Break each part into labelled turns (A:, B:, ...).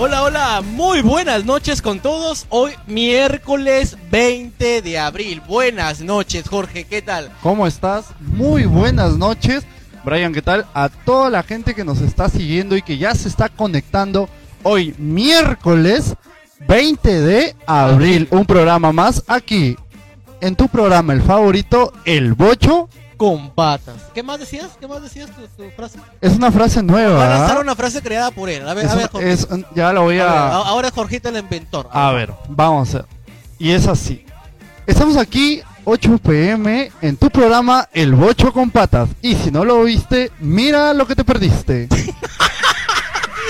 A: Hola, hola, muy buenas noches con todos. Hoy miércoles 20 de abril. Buenas noches, Jorge, ¿qué tal?
B: ¿Cómo estás? Muy buenas noches. Brian, ¿qué tal? A toda la gente que nos está siguiendo y que ya se está conectando hoy miércoles 20 de abril. Un programa más aquí en tu programa, el favorito, El Bocho
A: con patas. ¿Qué más decías? ¿Qué más decías tu, tu frase?
B: Es una frase nueva.
A: Va a lanzar una frase creada por él. A ver,
B: Es
A: a ver, Jorge.
B: es- ya lo voy
A: A ahora es Jorgito el inventor.
B: A ver, vamos a ver. Y es así. Estamos aquí 8 pm en tu programa El Bocho con Patas. Y si no lo viste, mira lo que te perdiste.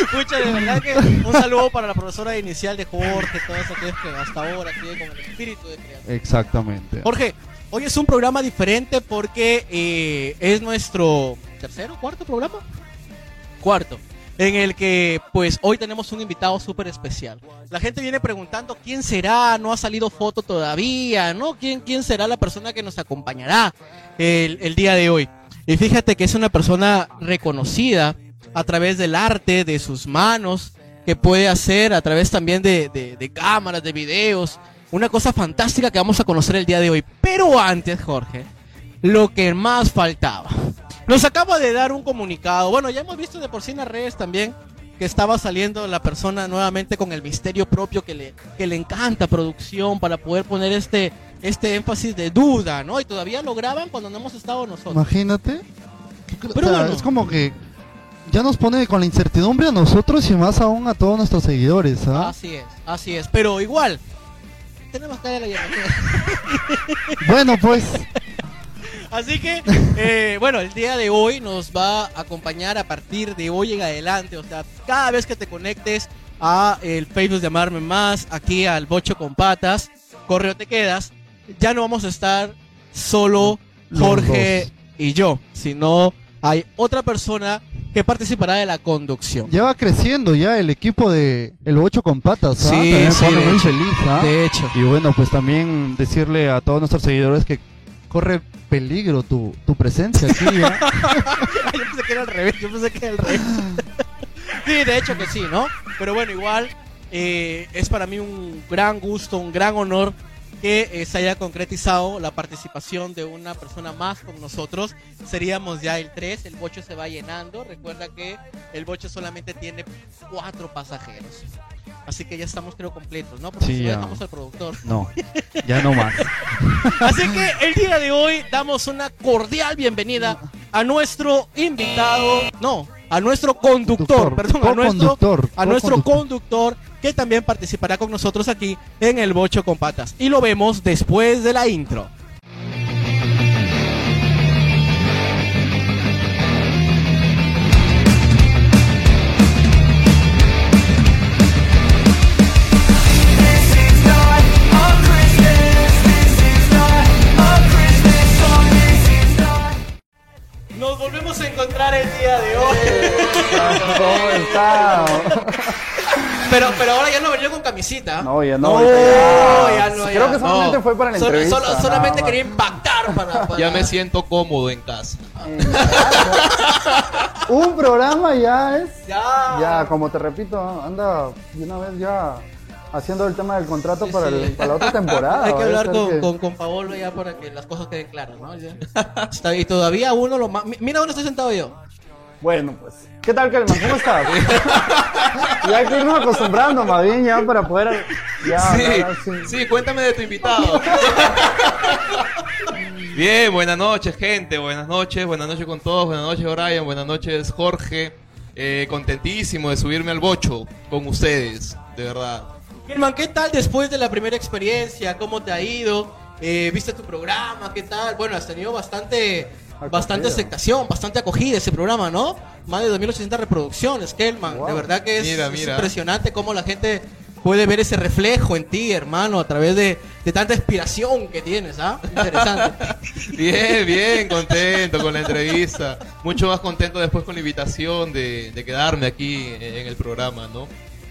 A: Escucha, de verdad que un saludo para la profesora inicial de Jorge, todos aquellos que hasta ahora tienen con el espíritu de creación.
B: Exactamente.
A: Jorge, hoy es un programa diferente porque eh, es nuestro tercero, cuarto programa. Cuarto. En el que, pues, hoy tenemos un invitado súper especial. La gente viene preguntando quién será, no ha salido foto todavía, ¿no? ¿Quién, quién será la persona que nos acompañará el, el día de hoy? Y fíjate que es una persona reconocida a través del arte, de sus manos, que puede hacer a través también de, de- de cámaras, de videos. Una cosa fantástica que vamos a conocer el día de hoy. Pero antes, Jorge, lo que más faltaba. Nos acaba de dar un comunicado. Bueno, ya hemos visto de por sí en las redes también que estaba saliendo la persona nuevamente con el misterio propio que le, que le encanta producción para poder poner este, este énfasis de duda, ¿no? Y todavía lo graban cuando no hemos estado nosotros.
B: Imagínate.
A: Pero
B: O sea,
A: bueno.
B: Es como que ya nos pone con la incertidumbre a nosotros y más aún a todos nuestros seguidores. ¿ah?
A: Así es, así es. Pero igual, tenemos que darle la bienvenida.
B: Bueno, pues,
A: Así que, eh, bueno, el día de hoy nos va a acompañar a partir de hoy en adelante. O sea, cada vez que te conectes a el Facebook de Amarme Más, aquí al Bocho con Patas, correo te quedas, ya no vamos a estar solo Jorge y yo, sino hay otra persona que participará de la conducción.
B: ya va creciendo ya el equipo de El Ocho con Patas. ¿ah?
A: Sí, sí, de
B: muy
A: hecho.
B: feliz. ¿ah?
A: De hecho.
B: Y bueno, pues también decirle a todos nuestros seguidores que corre peligro tu, tu presencia aquí. ¿ah?
A: yo pensé que era al revés, yo pensé que era al revés. sí, de hecho que sí, ¿no? Pero bueno, igual eh, es para mí un gran gusto, un gran honor que eh, se haya concretizado la participación de una persona más con nosotros. Seríamos ya el 3, el bocho se va llenando. Recuerda que el bocho solamente tiene cuatro pasajeros. Así que ya estamos creo completos, ¿no? Porque
B: Sí,
A: si no
B: ya.
A: dejamos al productor.
B: No, ya no más.
A: Así que el día de hoy damos una cordial bienvenida a nuestro invitado, no, a nuestro conductor,
B: Conductor,
A: perdón, a nuestro,
B: co-conductor,
A: a nuestro conductor que también participará con nosotros aquí en el Bocho con Patas. Y lo vemos después de la intro. A encontrar el día de hoy.
C: ¿Cómo está?
A: Pero, pero ahora ya no venía con camisita.
C: No, ya no, ya.
A: ya no,
C: Creo
A: ya.
C: que solamente
A: No.
C: fue para la entrevista.
A: solo-
C: nada
A: solamente quería impactar para, para-
D: Ya me siento cómodo en casa.
C: Eh, Un programa ya es.
A: Ya.
C: Ya, como te repito, anda de una vez ya haciendo el tema del contrato
A: Sí,
C: para,
A: sí.
C: el- para la otra temporada.
A: Hay que hablar con,
C: que-
A: con, con Paolo ya para que las cosas queden claras, ¿no? Está- y todavía uno lo más... mi- Mira dónde estoy sentado yo.
C: Bueno, pues. ¿Qué tal, Kelman? ¿Cómo estás? ya hay que irnos acostumbrando, más bien, ya para poder. Ya,
D: Sí,
C: hablar
D: sí, cuéntame de tu invitado. Bien, buenas noches, gente. Buenas noches, buenas noches con todos. Buenas noches, Brian. Buenas noches, Jorge. Eh, contentísimo de subirme al bocho con ustedes, de verdad.
A: Germán, ¿qué tal después de la primera experiencia? ¿Cómo te ha ido? Eh, ¿Viste tu programa? ¿Qué tal? Bueno, has tenido bastante,
C: Acogida.
A: bastante aceptación, bastante acogida ese programa, ¿no? Más de 2800 reproducciones, Kelman.
C: Wow.
A: De verdad que es,
D: Mira,
A: es
D: mira.
A: impresionante cómo la gente puede ver ese reflejo en ti, hermano, a través de, de tanta inspiración que tienes, ¿ah? Interesante.
D: Bien, bien, contento con la entrevista. Mucho más contento después con la invitación de, de quedarme aquí en el programa, ¿no?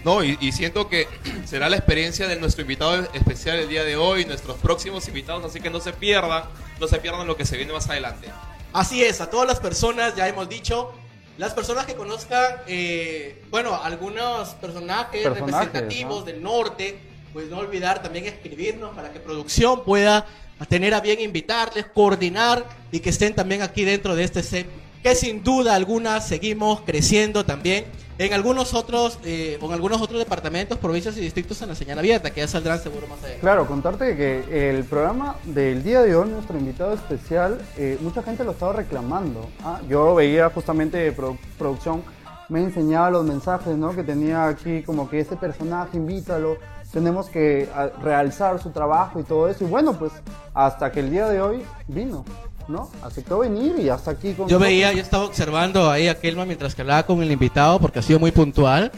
D: No, y, y siento que será la experiencia de nuestro invitado especial el día de hoy, nuestros próximos invitados, así que no se pierdan, no se pierdan lo que se viene más adelante.
A: Así es, a todas las personas ya hemos dicho, Las personas que conozcan, eh, bueno, algunos personajes,
C: Personajes,
A: representativos
C: ¿no?
A: del norte, pues no olvidar también escribirnos para que producción pueda tener a bien invitarles, coordinar y que estén también aquí dentro de este set, que sin duda alguna seguimos creciendo también en algunos otros, eh, algunos otros departamentos, provincias y distritos en la abierta, que ya saldrán seguro más adelante.
C: Claro, contarte que el programa del día de hoy, nuestro invitado especial, eh, mucha gente lo estaba reclamando. ¿ah? Yo veía justamente produ- producción, me enseñaba los mensajes, ¿no? Que tenía aquí como que ese personaje, invítalo, tenemos que a, realzar su trabajo y todo eso. Y bueno, pues hasta que el día de hoy vino, ¿no? Aceptó venir y hasta aquí con
A: Yo veía, yo estaba observando ahí a Kelma mientras que hablaba con el invitado porque ha sido muy puntual.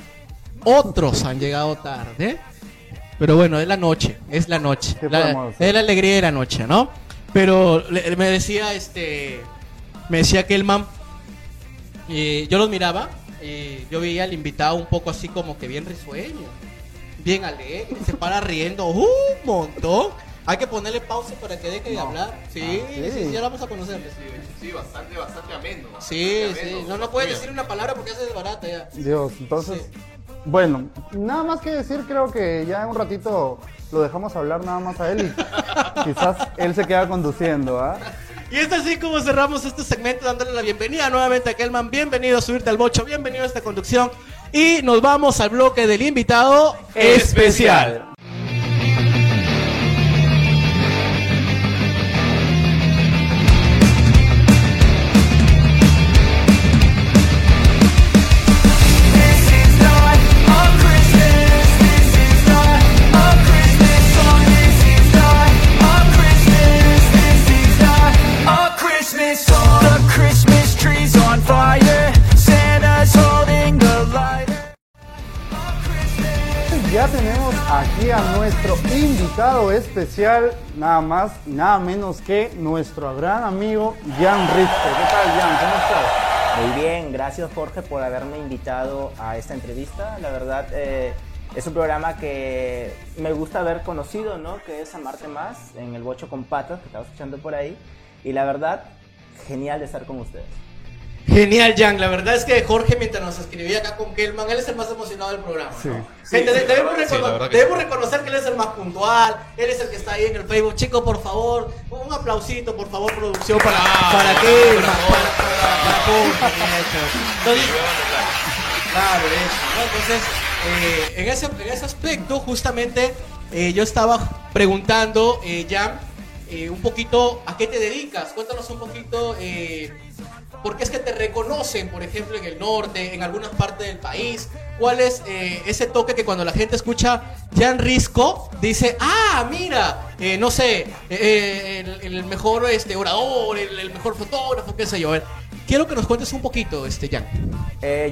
A: Otros han llegado tarde. Pero bueno, es la noche, es la noche.
C: ¿Qué
A: La- es la alegría de la noche, ¿no? Pero le- me decía este me decía Kelman y yo los miraba y yo veía al invitado un poco así como que bien risueño, bien alegre, se para riendo un montón. Hay que ponerle pausa para que deje de hablar. Sí,
C: Ah,
A: sí,
C: sí.
A: sí, ya lo vamos a conocer.
D: Sí, bastante, bastante ameno.
A: Sí,
D: bastante
A: sí.
D: ameno.
A: No, no puedes decir una palabra porque se desbarata ya.
C: Dios, entonces,
A: Sí.
C: bueno, nada más que decir, creo que ya en un ratito lo dejamos hablar nada más a él y quizás él se queda conduciendo, ¿ah?
A: Y es así como cerramos este segmento dándole la bienvenida nuevamente a Kelman. Bienvenido a subirte al bocho, bienvenido a esta conducción. Y nos vamos al bloque del invitado especial.
C: Ya tenemos aquí a nuestro invitado especial, nada más nada menos que nuestro gran amigo Jan Risco. ¿Qué tal, Jan? ¿Cómo estás?
E: Muy bien, gracias Jorge por haberme invitado a esta entrevista. La verdad eh, es un programa que me gusta haber conocido, ¿no? Que es Amarte Más en el Bocho con Patas, que estaba escuchando por ahí. Y la verdad, genial de estar con ustedes.
A: Genial, Jan. La verdad es que Jorge, mientras nos escribía acá con Kelman, él es el más emocionado del programa.
C: Sí.
A: ¿no? Gente,
D: Sí,
A: de-
D: sí,
A: debemos, recono-
D: que
A: reconocer que él es el más puntual, él es el que está ahí en el Facebook. Chicos, por favor, un aplausito, por favor, producción, para,
D: Bravo,
A: para para. Entonces, Claro, eso, ¿no? Entonces, eh, en, ese, en ese aspecto, justamente, eh, yo estaba preguntando, eh, Jan, eh, un poquito a qué te dedicas. Cuéntanos un poquito, eh, por qué es que te reconocen, por ejemplo, en el norte, en algunas partes del país. ¿Cuál es eh, ese toque que cuando la gente escucha Jan Risco dice, ah, mira, eh, no sé, el, mejor este, orador, el, mejor fotógrafo, qué sé yo? Quiero que nos cuentes un poquito, este, Jan.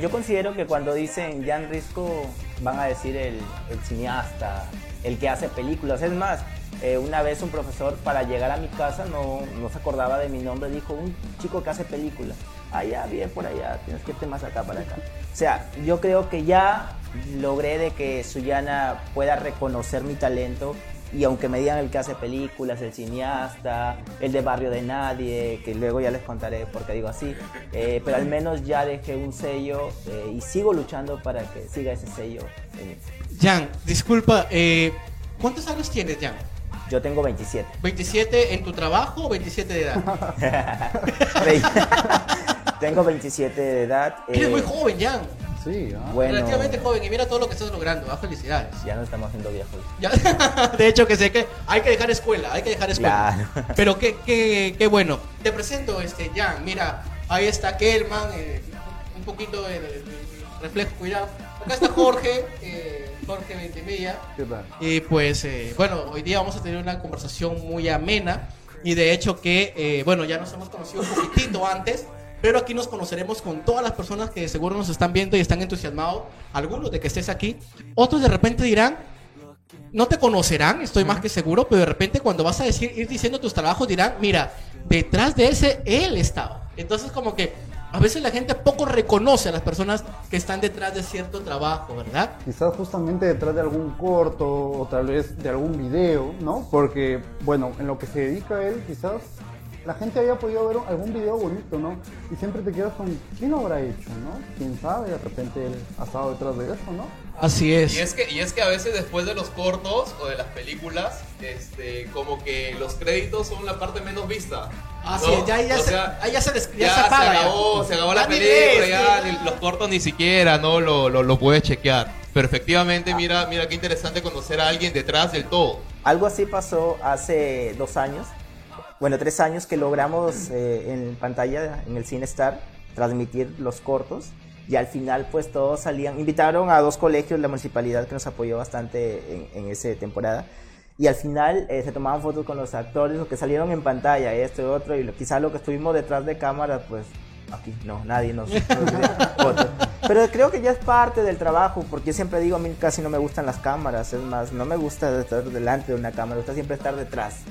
E: Yo considero que cuando dicen Jan Risco van a decir el cineasta, el que hace películas. Es más, eh, una vez un profesor para llegar a mi casa no, no se acordaba de mi nombre, dijo un chico que hace películas. Allá, bien por allá, tienes que irte más acá para acá. O sea, yo creo que ya logré de que Suyana pueda reconocer mi talento y aunque me digan el que hace películas, el cineasta, el de Barrio de Nadie, que luego ya les contaré por qué digo así, eh, pero al menos ya dejé un sello eh, y sigo luchando para que siga ese sello. mí.
A: Jan, disculpa, eh, ¿cuántos años tienes, Jan?
E: Yo tengo 27.
A: ¿27 en tu trabajo o 27 de edad?
E: tengo 27 de edad.
A: Eres
E: eh,
A: muy joven, Jan.
C: Sí, ¿ah?
E: Bueno,
A: Relativamente joven y mira todo lo que estás logrando. Ah, felicidades.
E: ya no estamos haciendo viejos.
A: Ya- de hecho, que sé que hay que dejar escuela, hay que dejar escuela.
E: Claro.
A: Pero qué, qué, qué bueno. Te presento, este, Jan. Mira, ahí está Kelman, eh, un poquito el, el reflejo, cuidado. Acá está Jorge, eh, Jorge Ventimilla.
C: ¿Qué tal?
A: Y pues, eh, bueno, hoy día vamos a tener una conversación muy amena. Y de hecho que, eh, bueno, ya nos hemos conocido un poquitito antes. Pero aquí nos conoceremos con todas las personas que seguro nos están viendo y están entusiasmados. Algunos de que estés aquí. Otros de repente dirán, no te conocerán, estoy más que seguro. Pero de repente cuando vas a decir, ir diciendo tus trabajos dirán, mira, detrás de ese él estaba. Entonces como que a veces la gente poco reconoce a las personas que están detrás de cierto trabajo, ¿verdad?
C: Quizás justamente detrás de algún corto o tal vez de algún video, ¿no? Porque, bueno, en lo que se dedica él, quizás la gente haya podido ver algún video bonito, ¿no? Y siempre te quedas con, ¿quién lo habrá hecho, no? ¿Quién sabe? De repente él ha estado detrás de eso, ¿no?
A: Así es.
D: Y es que, y es que a veces después de los cortos o de las películas, este, como que los créditos son la parte menos vista. ¿No?
A: es, ya, ya,
D: O
A: se,
D: sea,
A: ahí ya se, ya
D: ya
A: se apaga. ya.
D: acabó, se acabó la película,
A: ves,
D: ya ni- los cortos ni siquiera, ¿no? Lo, lo, lo puedes chequear. Pero efectivamente, mira, mira qué interesante conocer a alguien detrás del todo.
E: Algo así pasó hace dos años, bueno, tres años que logramos eh, en pantalla, en el Cine Star, transmitir los cortos. Y al final, pues todos salían. Invitaron a dos colegios, la municipalidad que nos apoyó bastante en, en esa temporada. Y al final eh, se tomaban fotos con los actores, los que salieron en pantalla, esto y otro. Y lo, quizá lo que estuvimos detrás de cámara, pues aquí no, nadie nos. nos dio fotos. Pero creo que ya es parte del trabajo, porque yo siempre digo, a mí casi no me gustan las cámaras. Es más, no me gusta estar delante de una cámara, me gusta siempre estar detrás.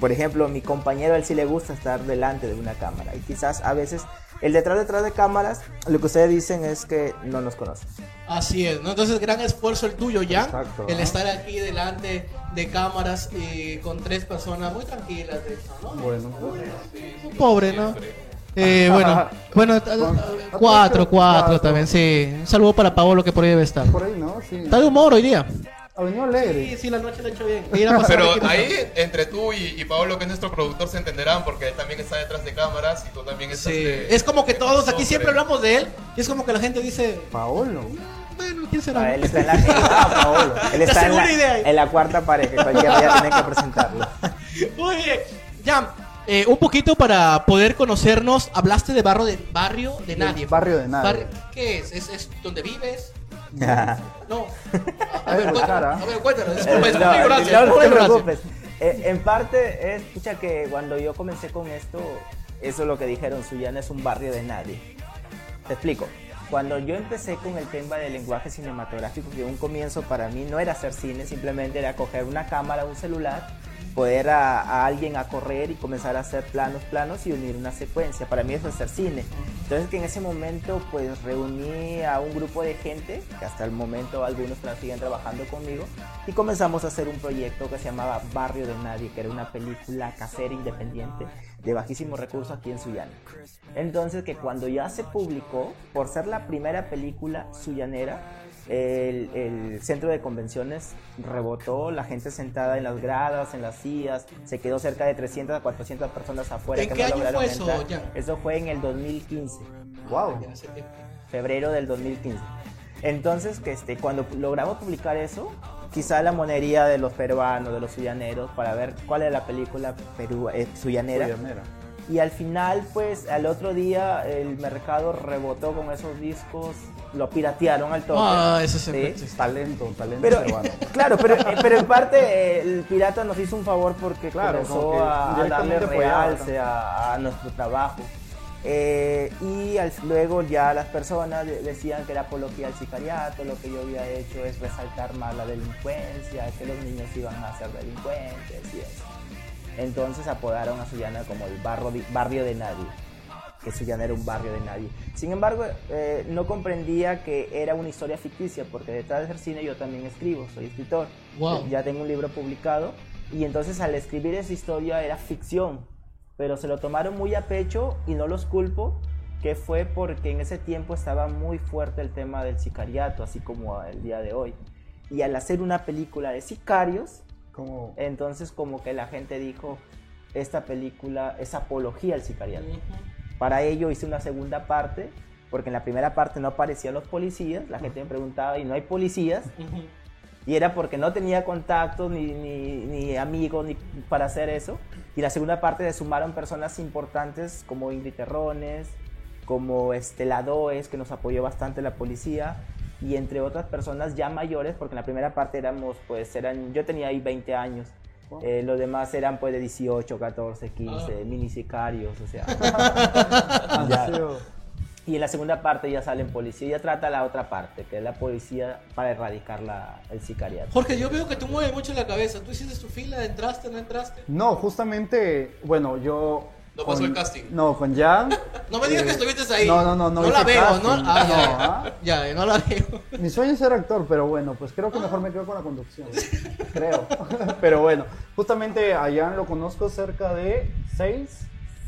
E: Por ejemplo, mi compañero a él sí le gusta estar delante de una cámara. Y quizás a veces el detrás detrás de cámaras, lo que ustedes dicen es que no nos conocen.
A: Así es, ¿no? Entonces, gran esfuerzo el tuyo, Jan.
C: Exacto,
A: el
C: ¿no?
A: estar aquí delante de cámaras y con tres personas muy tranquilas, de hecho, ¿no?
C: Bueno,
A: Un pobre, ¿no? Eh, bueno, bueno,
C: Con-
A: cuatro, cuatro también, sí. Un saludo para Paolo que por ahí debe estar.
C: por ahí, ¿no? Sí.
A: Está de humor hoy día.
C: Ha venido
A: Sí,
C: alegre.
A: sí, la noche lo ha hecho bien.
D: Pero ahí, entre tú y, y Pablo, que es nuestro productor, se entenderán porque él también está detrás de cámaras y tú también estás
A: Sí.
D: de-
A: Es como que todos aquí siempre hablamos de él y es como que la gente dice,
C: Paolo.
A: Bueno, ¿quién será?
E: Él está en la, Paolo. Él está en la,
A: idea.
E: en la cuarta pared, que cualquier día tiene que presentarlo.
A: Bien. Jan, eh, un poquito para poder conocernos, hablaste de barrio de, barrio de nadie.
C: barrio de nadie.
A: Barrio- ¿Qué es? ¿Es, es donde vives? No. A, ver, cuéntanos,
C: cara.
A: a ver, cuéntanos.
E: Eh, no, no, te preocupes. Eh, en parte, es, escucha que cuando yo comencé con esto, eso es lo que dijeron, Suyana es un barrio de nadie. Te explico. Cuando yo empecé con el tema del lenguaje cinematográfico, que un comienzo para mí no era hacer cine, simplemente era coger una cámara, un celular, poder a, alguien a correr y comenzar a hacer planos, planos y unir una secuencia. Para mí eso es hacer cine. Entonces que en ese momento pues reuní a un grupo de gente, que hasta el momento algunos siguen trabajando conmigo, y comenzamos a hacer un proyecto que se llamaba Barrio de Nadie, que era una película casera independiente de bajísimo recurso aquí en Sullana. Entonces que cuando ya se publicó, por ser la primera película suyanera, el, el centro de convenciones rebotó, la gente sentada en las gradas, en las sillas, se quedó cerca de 300 a 400 personas afuera.
A: ¿En
E: que
A: qué
E: no
A: año
E: lograron
A: fue eso,
E: entrar.
A: Jan?
E: Eso fue en el 2015
C: Wow.
A: Ya tiempo.
E: febrero del 2015. Entonces, que este, cuando logramos publicar eso, quizá la monería de los peruanos, de los suyaneros, para ver cuál es la película perú, eh, suyanera.
C: Suyanera.
E: Y al final, pues, al otro día, el mercado rebotó con esos discos, lo piratearon al toque.
A: Ah, eso se
E: ¿sí?
C: Talento, talento
E: Pero,
C: peruano.
E: claro, pero, eh, pero en parte eh, el pirata nos hizo un favor porque
C: Claro,
E: comenzó a, a darle realce a, a nuestro trabajo. Eh, y al- luego ya las personas de- decían que era apología al sicariato, lo que yo había hecho es resaltar más la delincuencia, que los niños iban a ser delincuentes y eso. Entonces apodaron a Sullana como el barro barrio de nadie, que Sullana era un barrio de nadie. Sin embargo, eh, no comprendía que era una historia ficticia, porque detrás de hacer cine yo también escribo, soy escritor.
A: Wow.
E: Ya tengo un libro publicado y entonces al escribir esa historia era ficción, pero se lo tomaron muy a pecho y no los culpo, que fue porque en ese tiempo estaba muy fuerte el tema del sicariato, así como el día de hoy. Y al hacer una película de sicarios,
C: Como,
E: entonces como que la gente dijo, esta película es apología al sicariato. Para ello hice una segunda parte, porque en la primera parte no aparecían los policías, la gente me preguntaba, ¿y no hay policías?
A: Ujú.
E: Y era porque no tenía contactos ni, ni, ni amigos ni para hacer eso. Y la segunda parte se sumaron personas importantes como Ingrid Terrones, como este, la DOES, que nos apoyó bastante la policía, y entre otras personas ya mayores, porque en la primera parte éramos, pues, eran, yo tenía ahí 20 años. Eh, los demás eran pues de 18, 14, 15, mini sicarios, o sea. ya. Y en la segunda parte ya salen policía, ya trata la otra parte, que es la policía para erradicar la, el sicariato.
A: Jorge, yo veo que tú mueves mucho la cabeza. ¿Tú hiciste tu fila? ¿Entraste? ¿No entraste?
C: No, justamente, bueno, yo...
D: No pasó el casting.
C: No, con Jan.
A: No me digas
C: eh,
A: que estuviste ahí.
C: No, no, no, no.
A: No la veo,
C: casting.
A: ¿no? Ah,
C: No,
A: ya,
C: ¿ah?
A: ya, ya, no la veo.
C: Mi sueño es ser actor, pero bueno, pues creo que mejor me quedo con la conducción. Creo. pero bueno, justamente a Jan lo conozco cerca de 6,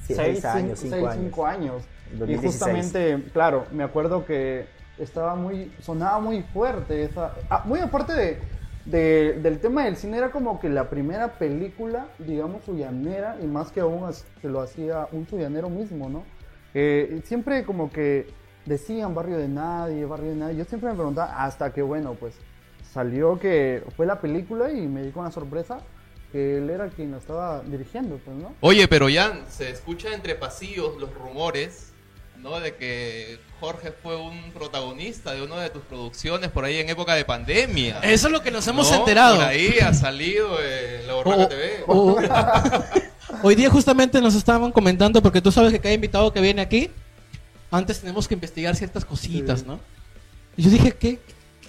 E: Sí,
C: seis,
E: seis años,
C: cinco,
E: cinco
C: seis,
E: años.
C: cinco años. Y
E: 2016.
C: justamente, claro, me acuerdo que estaba muy, sonaba muy fuerte esa, ah, muy aparte de, de- del tema del cine, era como que la primera película, digamos, suyanera, y más que aún que lo hacía un suyanero mismo, ¿no? Eh, siempre como que decían barrio de nadie, barrio de nadie, yo siempre me preguntaba, hasta que bueno, pues salió que fue la película y me di con la sorpresa que él era quien lo estaba dirigiendo, pues, ¿no?
D: Oye, pero ya se escucha entre pasillos los rumores, ¿no? De que Jorge fue un protagonista de una de tus producciones por ahí en época de pandemia.
A: Eso es lo que nos hemos
D: ¿no?
A: enterado.
D: Por ahí ha salido en la Borraca
A: O-
D: TV.
A: o- hoy día justamente nos estaban comentando, porque tú sabes que cada invitado que viene aquí, antes tenemos que investigar ciertas cositas,
C: Sí.
A: ¿no? Y yo dije, ¿qué,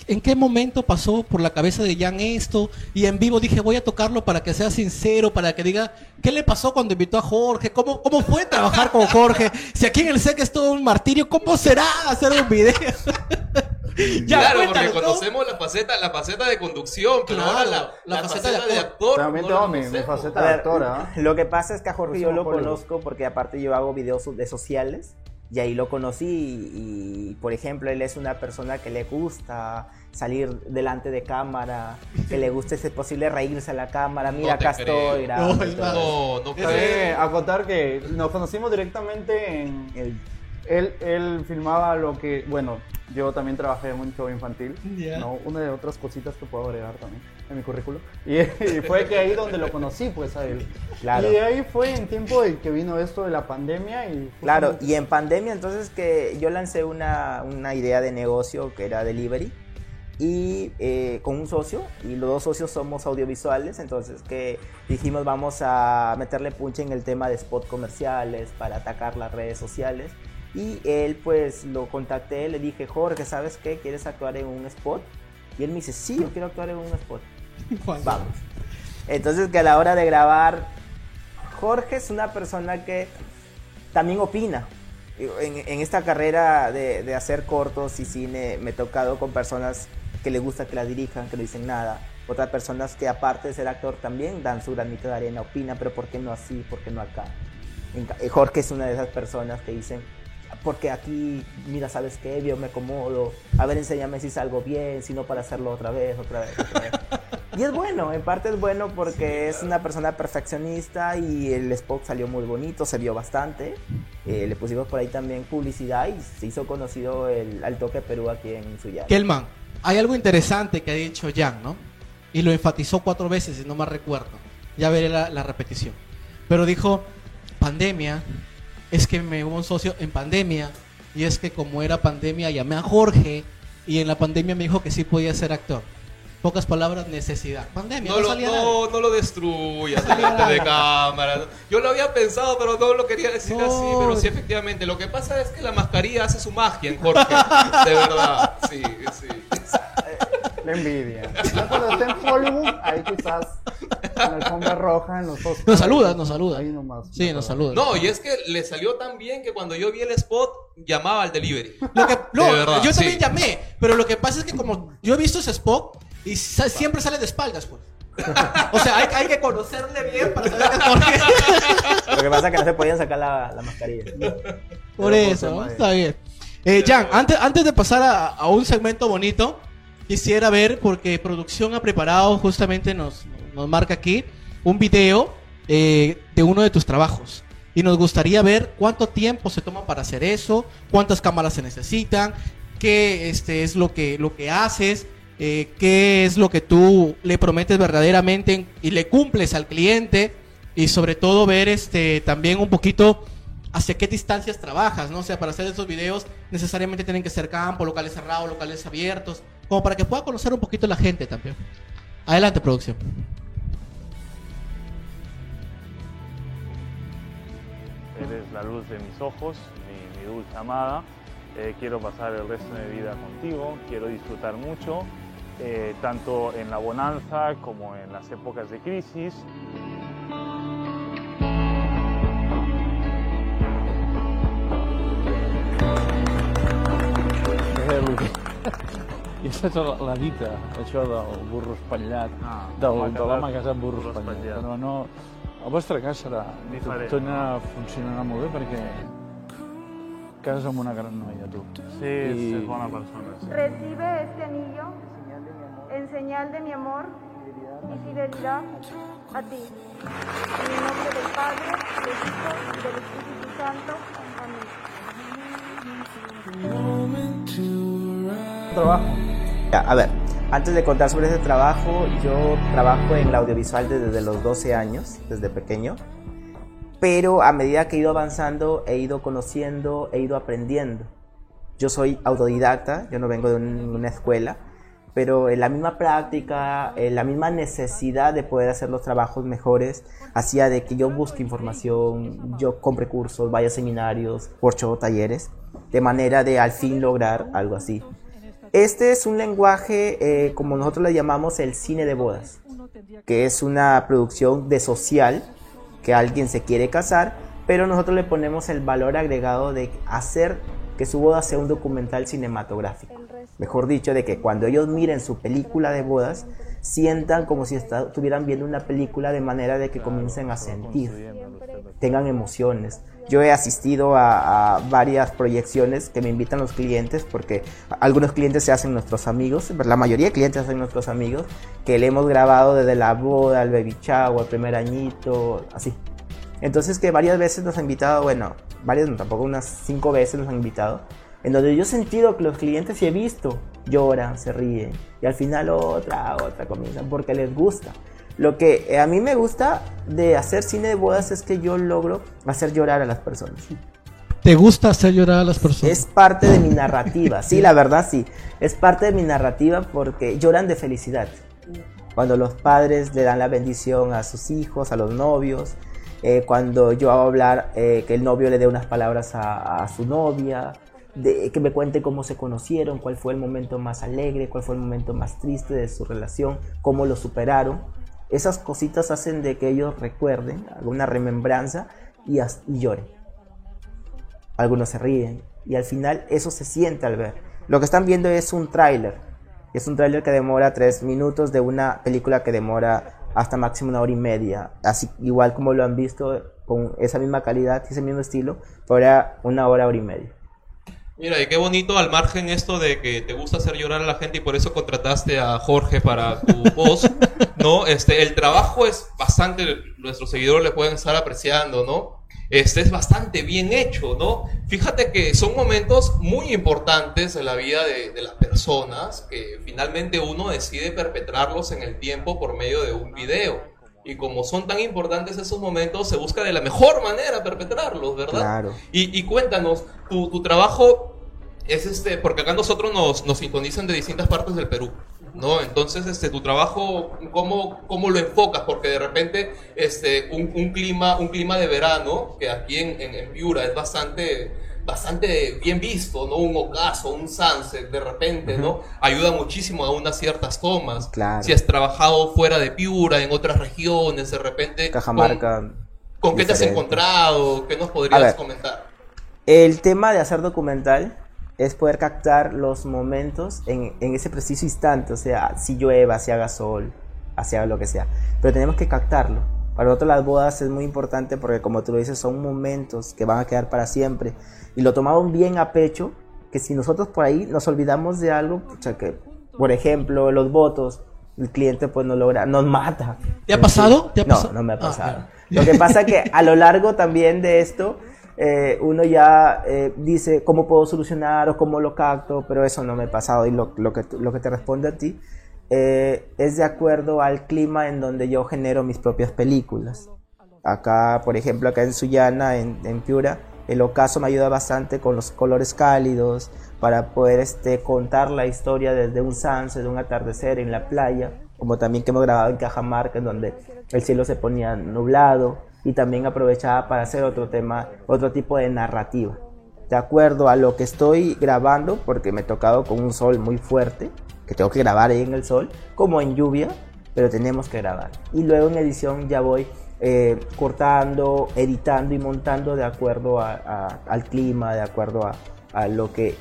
A: ¿en qué momento pasó por la cabeza de Jan esto? Y en vivo dije, voy a tocarlo para que sea sincero, para que diga, ¿qué le pasó cuando invitó a Jorge? ¿Cómo, cómo fue trabajar con Jorge? Si aquí en el SEC es todo un martirio, ¿cómo será hacer un video? Ya,
D: claro, porque conocemos la faceta, la faceta de conducción, pero
A: Claro,
D: ahora la,
A: la
D: la
A: faceta
D: faceta,
A: de actor.
D: actor.
C: También
D: no la
C: tengo mi- mi
D: conocemos.
C: faceta de
E: ver,
C: actora, ¿ah?
E: Lo que pasa es que a Jorge yo
C: Próximo
E: lo conozco porque aparte yo hago videos de sociales y ahí lo conocí y, y, por ejemplo él es una persona que le gusta salir delante de cámara, que le gusta si es posible reírse a la cámara, mira
D: No
E: acá
D: creo.
E: estoy grabando
A: No.
D: No, no
C: Cabe
D: creo.
C: acotar que nos conocimos directamente en...
E: El-
C: Él, él filmaba lo que... Bueno, yo también trabajé en un show infantil.
A: Ya.
C: ¿no? Una de otras cositas que puedo agregar también en mi currículo. Y, y fue que ahí donde lo conocí, pues, a él.
E: Claro.
C: Y ahí fue en tiempo de que vino esto de la pandemia y...
E: Claro,
C: justamente-
E: y en pandemia entonces que yo lancé una, una idea de negocio que era delivery y eh, con un socio y los dos socios somos audiovisuales, entonces que dijimos vamos a meterle punche en el tema de spot comerciales para atacar las redes sociales y él pues lo contacté, le dije Jorge, ¿sabes qué? ¿Quieres actuar en un spot? Y él me dice, sí, yo quiero actuar en un spot. Vamos. Entonces que a la hora de grabar, Jorge es una persona que también opina. En, en esta carrera de, de hacer cortos y cine me he tocado con personas que le gusta que la dirijan, que no dicen nada. Otras personas que aparte de ser actor también dan su granito de arena, opinan, pero ¿por qué no así? ¿Por qué no acá? Jorge es una de esas personas que dicen, porque aquí, mira, ¿sabes qué? Yo me acomodo. A ver, enséñame si salgo bien, si no para hacerlo otra vez, otra vez, otra vez. Y es bueno, en parte es bueno porque es una persona perfeccionista y el spot salió muy bonito, se vio bastante. Eh, le pusimos por ahí también publicidad y se hizo conocido el al toque Perú aquí en Suyana.
A: Kelman, hay algo interesante que ha dicho Jan, ¿no? Y lo enfatizó cuatro veces, si no me recuerdo. Ya veré la, la repetición. Pero dijo, pandemia, es que me hubo un socio en pandemia, y es que como era pandemia llamé a Jorge, y en la pandemia me dijo que sí podía ser actor. Pocas palabras, necesidad. Pandemia,
D: No
A: no,
D: lo,
A: salía nada.
D: no, no lo destruyas delante de cámara. Yo lo había pensado, pero no lo quería decir
A: No.
D: así. Pero sí, efectivamente. Lo que pasa es que la mascarilla hace su magia en Jorge. De verdad. Sí, sí.
C: La envidia. Ya cuando esté en Hollywood, ahí quizás en la alfombra roja, en los Oscars.
A: Nos saluda, nos saluda.
C: Ahí nomás.
A: Sí, nos saluda.
D: No, y es que le salió tan bien que cuando yo vi el spot, llamaba al delivery.
A: Lo que, no,
D: De verdad,
A: yo también
D: sí.
A: llamé, pero lo que pasa es que como yo he visto ese spot y sa- siempre sale de espaldas, pues. O sea, hay, hay que conocerle bien para saber que.
E: Lo que pasa es que no se podían sacar la, la mascarilla.
A: Por
C: Pero
A: eso, está bien. Eh, Jan, antes, antes de pasar a, a un segmento bonito, quisiera ver, porque producción ha preparado, justamente nos, nos marca aquí, un video eh, de uno de tus trabajos. Y nos gustaría ver cuánto tiempo se toma para hacer eso, cuántas cámaras se necesitan, qué este, es lo que, lo que haces, eh, qué es lo que tú le prometes verdaderamente y le cumples al cliente. Y sobre todo ver este, también un poquito hacia qué distancias trabajas, ¿no? O sea, para hacer esos videos necesariamente tienen que ser campo, locales cerrados, locales abiertos, como para que pueda conocer un poquito la gente también. Adelante, producción.
F: Eres la luz de mis ojos, mi, mi dulce amada. Eh, quiero pasar el resto de mi vida contigo, quiero disfrutar mucho, eh, tanto en la bonanza como en las épocas de crisis.
G: I aquesta és la, la dita, això del burro espatllat,
F: Ah,
G: del, de l'home
F: casat,
G: casat burro
F: burro
G: espatllat.
F: espatllat.
G: Però no, el vostre cas serà
F: Diferent.
G: torna funcionarà molt bé perquè cases amb una gran noia, tu.
F: Sí, és, és bona persona. Sí.
H: Recibe este anillo en señal de mi amor y fidelidad a ti. En el nombre del Padre, del Hijo y del Espíritu Santo. Amén.
C: Trabajo.
E: A ver, antes de contar sobre ese trabajo, yo trabajo en la audiovisual desde los 12 años, desde pequeño. Pero a medida que he ido avanzando, he ido conociendo, he ido aprendiendo. Yo soy autodidacta, yo no vengo de un- una escuela, pero en la misma práctica, en la misma necesidad de poder hacer los trabajos mejores, hacía de que yo busque información, yo compre cursos, vaya a seminarios, workshops, talleres, de manera de al fin lograr algo así. Este es un lenguaje, eh, como nosotros le llamamos el cine de bodas, que es una producción de social, que alguien se quiere casar, pero nosotros le ponemos el valor agregado de hacer que su boda sea un documental cinematográfico. Mejor dicho, de que cuando ellos miren su película de bodas, sientan como si estuvieran viendo una película de manera de que comiencen a sentir tengan emociones. Yo he asistido a, varias proyecciones que me invitan los clientes porque algunos clientes se hacen nuestros amigos, la mayoría de clientes se hacen nuestros amigos, que le hemos grabado desde la boda, el baby shower, el primer añito, así. Entonces que varias veces nos han invitado, bueno, varias, no, tampoco unas cinco veces nos han invitado, en donde yo he sentido que los clientes y he visto, lloran, se ríen, y al final otra, otra comienzan porque les gusta. Lo que eh, a mí me gusta de hacer cine de bodas es que yo logro hacer llorar a las personas.
A: ¿Te gusta hacer llorar a las personas?
E: Es parte de mi narrativa, sí, la verdad sí. Es parte de mi narrativa porque lloran de felicidad. Cuando los padres le dan la bendición a sus hijos, a los novios, eh, cuando yo hago hablar eh, que el novio le dé unas palabras a, a su novia, de, que me cuente cómo se conocieron, cuál fue el momento más alegre, cuál fue el momento más triste de su relación, cómo lo superaron. Esas cositas hacen de que ellos recuerden alguna remembranza y, y lloren algunos se ríen y al final eso se siente al ver. Lo que están viendo es un tráiler. Es un tráiler que demora tres minutos de una película que demora hasta máximo una hora y media. Así igual como lo han visto con esa misma calidad y ese mismo estilo, para una hora, hora y media.
D: Mira, y qué bonito al margen esto de que te gusta hacer llorar a la gente y por eso contrataste a Jorge para tu voz, ¿no? Este, el trabajo es bastante, nuestros seguidores le pueden estar apreciando, ¿no? Este es bastante bien hecho, ¿no? Fíjate que son momentos muy importantes en la vida de, de las personas que finalmente uno decide perpetrarlos en el tiempo por medio de un video. Y como son tan importantes esos momentos, se busca de la mejor manera perpetrarlos, ¿verdad?
E: Claro.
D: Y, y cuéntanos, tu, tu trabajo es este, porque acá nosotros nos, nos sintonizan de distintas partes del Perú, ¿no? Entonces, este, tu trabajo, ¿cómo, cómo lo enfocas? Porque de repente, este, un, un clima, un clima de verano, que aquí en, en, en Piura es bastante, bastante bien visto, ¿no? Un ocaso, un sunset, de repente, ¿no? Ayuda muchísimo a unas ciertas tomas.
E: Claro.
D: Si has trabajado fuera de Piura, en otras regiones, de repente...
E: Cajamarca.
D: ¿Con, con qué te has encontrado? ¿Qué nos podrías
E: ver.
D: comentar?
E: El tema de hacer documental es poder captar los momentos en, en ese preciso instante, o sea, si llueva, si haga sol, haga lo que sea. Pero tenemos que captarlo. Para nosotros las bodas es muy importante porque como tú lo dices, son momentos que van a quedar para siempre. Y lo tomamos bien a pecho, que si nosotros por ahí nos olvidamos de algo, pucha, que, por ejemplo, los votos, el cliente pues no logra, nos mata.
A: ¿Te ha pasado? ¿Te ha
E: no,
A: pasado?
E: no me ha
A: Ah,
E: pasado. Lo que pasa que a lo largo también de esto, eh, uno ya eh, dice cómo puedo solucionar o cómo lo capto, pero eso no me ha pasado. Y lo, lo que, lo que te responde a ti eh, es de acuerdo al clima en donde yo genero mis propias películas. Acá, por ejemplo, acá en Sullana, en, en Piura, el ocaso me ayuda bastante con los colores cálidos para poder este, contar la historia desde un sunset, de un atardecer en la playa, como también que hemos grabado en Cajamarca, en donde el cielo se ponía nublado y también aprovechaba para hacer otro tema, otro tipo de narrativa. De acuerdo a lo que estoy grabando, porque me he tocado con un sol muy fuerte, que tengo que grabar ahí en el sol, como en lluvia, pero tenemos que grabar. Y luego en edición ya voy eh, cortando, editando y montando de acuerdo al clima, de acuerdo a, lo que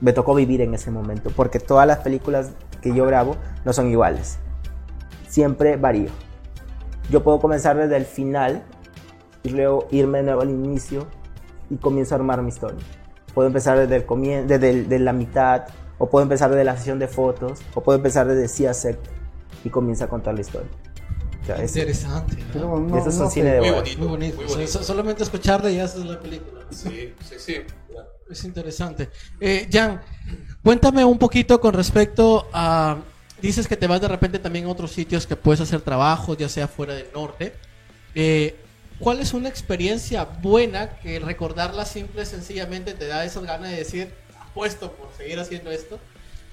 E: me tocó vivir en ese momento, porque todas las películas que yo grabo no son iguales. Siempre varío. yo puedo comenzar desde el final y luego irme de nuevo al inicio y comienzo a armar mi historia. Puedo empezar desde, el desde el- de la mitad, o puedo empezar desde la sesión de fotos, o puedo empezar desde Cia Sect y comienza a contar la historia. O sea, es-
A: Interesante. ¿no?
C: Pero no-
E: eso es
C: no
E: un cine de
D: Muy bonito.
A: Muy bonito.
D: Muy
A: O sea, solamente escucharle ya es la película.
D: Sí, sí, sí.
A: Es interesante. Eh, Jan, cuéntame un poquito con respecto a... Dices que te vas de repente también a otros sitios que puedes hacer trabajos, ya sea fuera del norte. Eh, ¿Cuál es una experiencia buena que recordarla simple y sencillamente te da esas ganas de decir, apuesto por seguir haciendo esto?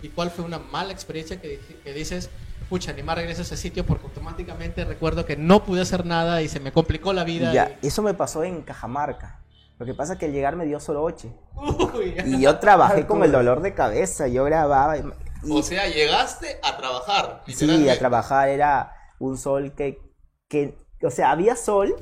A: ¿Y cuál fue una mala experiencia que, que dices, pucha, ni más regreso a ese sitio porque automáticamente recuerdo que no pude hacer nada y se me complicó la vida?
E: Ya, eso me pasó en Cajamarca. Lo que pasa es que al llegar me dio soroche.
A: Uy,
E: Y yo trabajé con el dolor de cabeza. Yo grababa. y-
D: O sea, llegaste a trabajar.
E: Sí, a trabajar era un sol que, que, o sea, había sol,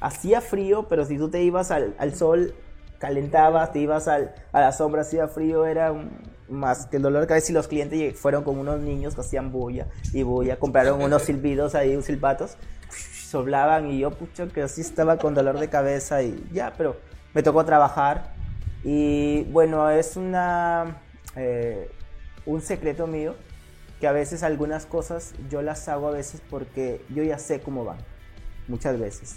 E: hacía frío, pero si tú te ibas al, al sol, calentabas, te ibas al, a la sombra, hacía frío, era un- más que el dolor de cabeza y los clientes fueron con unos niños que hacían bulla y bulla, compraron unos silbidos ahí, unos silbatos, soplaban y yo, pucha, que así estaba con dolor de cabeza y ya, pero me tocó trabajar y bueno, es una, eh, un secreto mío que a veces algunas cosas yo las hago a veces porque yo ya sé cómo van, muchas veces,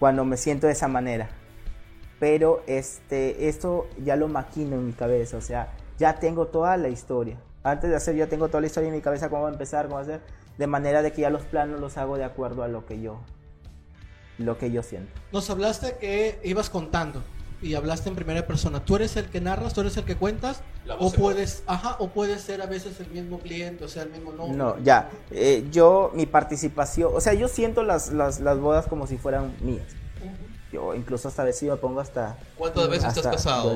E: cuando me siento de esa manera. Pero este, esto ya lo maquino en mi cabeza, o sea, ya tengo toda la historia. Antes de hacer, ya tengo toda la historia en mi cabeza, cómo va a empezar, cómo va a hacer, de manera de que ya los planos los hago de acuerdo a lo que yo, lo que yo siento.
A: Nos hablaste que ibas contando y hablaste en primera persona. ¿Tú eres el que narras, tú eres el que cuentas? O puedes, ajá, o puedes ser a veces el mismo cliente, o sea, el mismo nombre.
E: No, ya. eh, yo, mi participación, o sea, yo siento las, las, las bodas como si fueran mías. Yo incluso hasta a veces yo me pongo hasta...
D: ¿Cuántas veces
E: hasta
D: estás casado?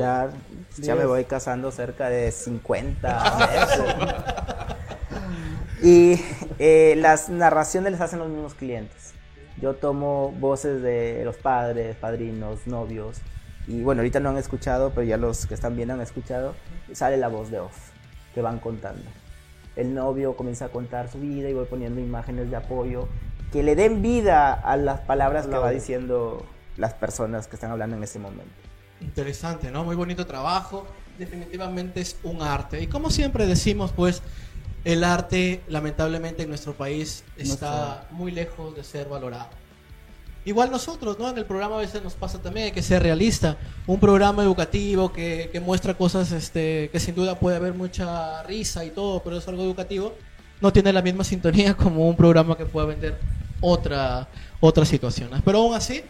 E: Ya me voy casando cerca de 50 veces. y eh, las narraciones les hacen los mismos clientes. Yo tomo voces de los padres, padrinos, novios. Y bueno, ahorita no han escuchado, pero ya los que están viendo han escuchado. Sale la voz de off, que van contando. El novio comienza a contar su vida y voy poniendo imágenes de apoyo que le den vida a las palabras que va diciendo las personas que están hablando en ese momento.
A: Interesante, ¿no? Muy bonito trabajo. Definitivamente es un arte. Y como siempre decimos, pues, el arte, lamentablemente, en nuestro país está muy lejos de ser valorado. Igual nosotros, ¿no? En el programa a veces nos pasa también, que ser realista. Un programa educativo que, que muestra cosas este, que sin duda puede haber mucha risa y todo, pero es algo educativo, no tiene la misma sintonía como un programa que pueda vender otra, otras situaciones. Pero aún así,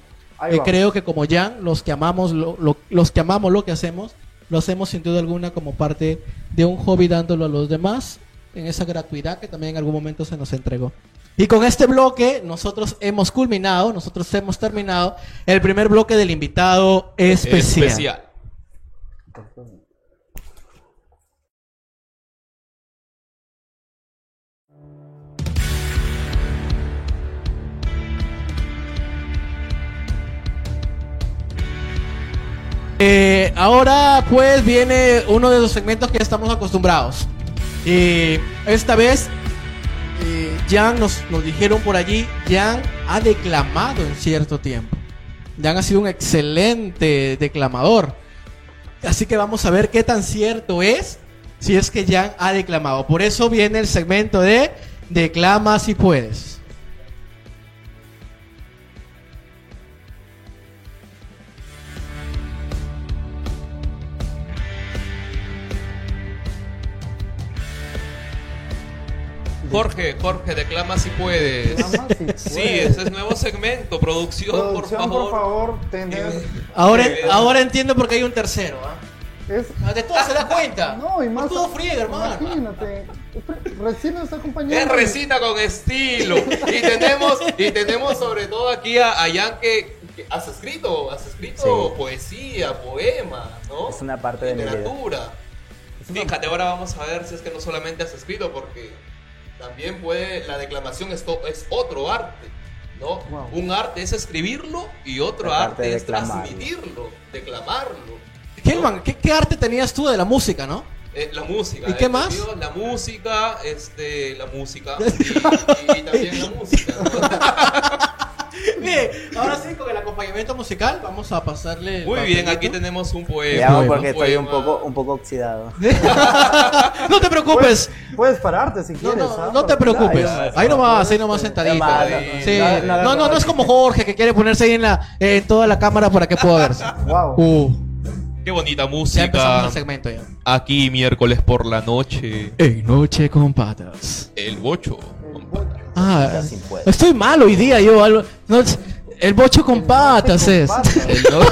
A: eh, creo que como Jan, los que amamos lo, lo- los que amamos lo que hacemos, lo hacemos sin duda alguna como parte de un hobby dándolo a los demás en esa gratuidad que también en algún momento se nos entregó. Y con este bloque nosotros hemos culminado, nosotros hemos terminado el primer bloque del invitado especial.
D: Especial.
A: Eh, ahora pues viene uno de los segmentos que ya estamos acostumbrados. Y esta vez, eh, Jan nos, nos dijeron por allí, Jan ha declamado en cierto tiempo. Jan ha sido un excelente declamador. Así que vamos a ver qué tan cierto es si es que Jan ha declamado. Por eso viene el segmento de Declama si puedes.
D: Jorge, Jorge, declama si puedes.
C: Declama si
D: Sí,
C: puedes.
D: ese es nuevo segmento. Producción,
C: Producción,
D: por favor.
C: por favor, tener...
A: Ahora,
D: Eh,
A: ahora entiendo por qué hay un tercero. ¿ah?
C: Es...
A: Ah, De todo se da cuenta.
C: No, y más...
A: todo friega, hermano.
C: Imagínate. Recién nos está acompañando.
D: Es recita con estilo. Y tenemos, y tenemos sobre todo aquí a, a Jan que, que has escrito, has escrito
E: Sí.
D: poesía, poema, ¿no?
E: Es una parte de mi vida.
D: Literatura. Fíjate, ahora vamos a ver si es que no solamente has escrito, porque también puede, la declamación es, to- es otro arte, ¿no?
C: Wow.
D: Un arte es escribirlo y otro
E: La
D: arte es
E: declamarlo.
D: transmitirlo, declamarlo.
A: Kelman, ¿qué, qué arte tenías tú de la música, no?
D: Eh, la música.
A: ¿Y qué
D: eh,
A: más?
D: La música, este, la música y, y- y también la música.
A: Bien, ahora sí, con el acompañamiento musical, vamos a pasarle. el
D: Muy bien, aquí tenemos un poema.
E: Veamos porque estoy un
D: poema.
E: poco, un poco oxidado.
A: No te preocupes.
C: Puedes pararte si
A: No,
C: quieres.
A: no,
C: ¿ah?
A: no te preocupes.
E: Ay,
A: Ahí nomás, ahí nomás sentadito. Sí.
E: no, no,
A: No, es como Jorge que quiere ponerse ahí en la en toda la cámara para que pueda verse.
C: Wow.
A: Uh,
D: Qué bonita
A: ya empezamos
D: música.
A: el segmento ya.
D: Aquí miércoles por la noche.
A: En noche con patas.
D: El bocho.
A: Ah, estoy mal hoy día yo. algo- no, el bocho con patas es.
D: El no-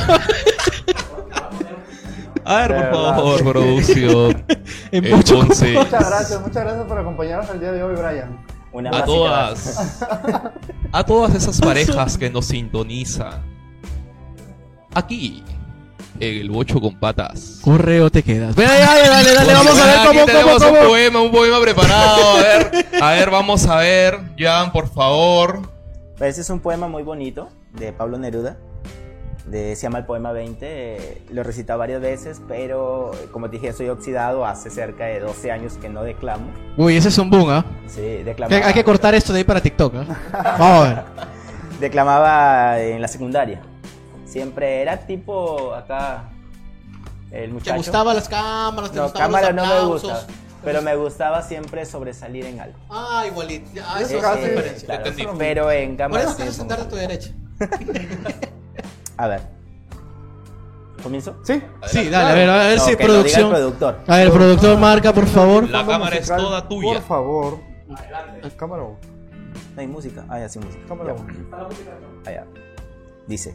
D: A ver, por favor, producción.
A: El bocho con
D: Entonces,
C: Muchas gracias, muchas gracias por acompañarnos el día de hoy, Brian.
E: Una
D: a todas, a todas esas parejas que nos sintonizan. Aquí, en el bocho con patas.
A: Correo te quedas. Dale, dale, dale,
D: Bueno,
A: vamos a ver
D: aquí
A: cómo,
D: tenemos
A: cómo,
D: un
A: cómo.
D: poema, un poema preparado. A ver, a ver, vamos a ver. Jan, por favor.
E: Ese es un poema muy bonito de Pablo Neruda. De, se llama el poema 20. eh, lo he recitado varias veces, pero eh, como te dije, soy oxidado. Hace cerca de 12 años que no declamo.
A: Uy, ese es un boom, ¿ah?
E: Sí,
A: Que
E: declamaba,
A: Hay que cortar esto de ahí para TikTok, ¿ah? Vamos a ver.
E: declamaba en la secundaria. Siempre era tipo acá. El
A: ¿Te
E: muchacho.
A: gustaban las cámaras? ¿Te
E: No,
A: gustaban
E: cámara
A: los
E: no me gusta. Pero me gustaba siempre sobresalir en algo.
A: Ah, igualito. Ah,
C: Eso
A: es la diferencia.
E: Claro,
D: entendí.
E: pero en
A: Por
E: cámara
A: eso
E: sí
A: te vas a tu derecha.
E: A ver. ¿Comienzo?
C: Sí.
A: Sí, dale, a ver, a ver
E: No,
A: si
E: diga el
A: producción.
E: productor.
A: A ver, productor, marca, por favor.
D: La cámara es toda tuya.
C: Por favor. Cámara. uno.
E: No hay música. Ah, ya sí, música.
C: Cámara.
E: Ya.
C: uno.
E: Allá. Dice: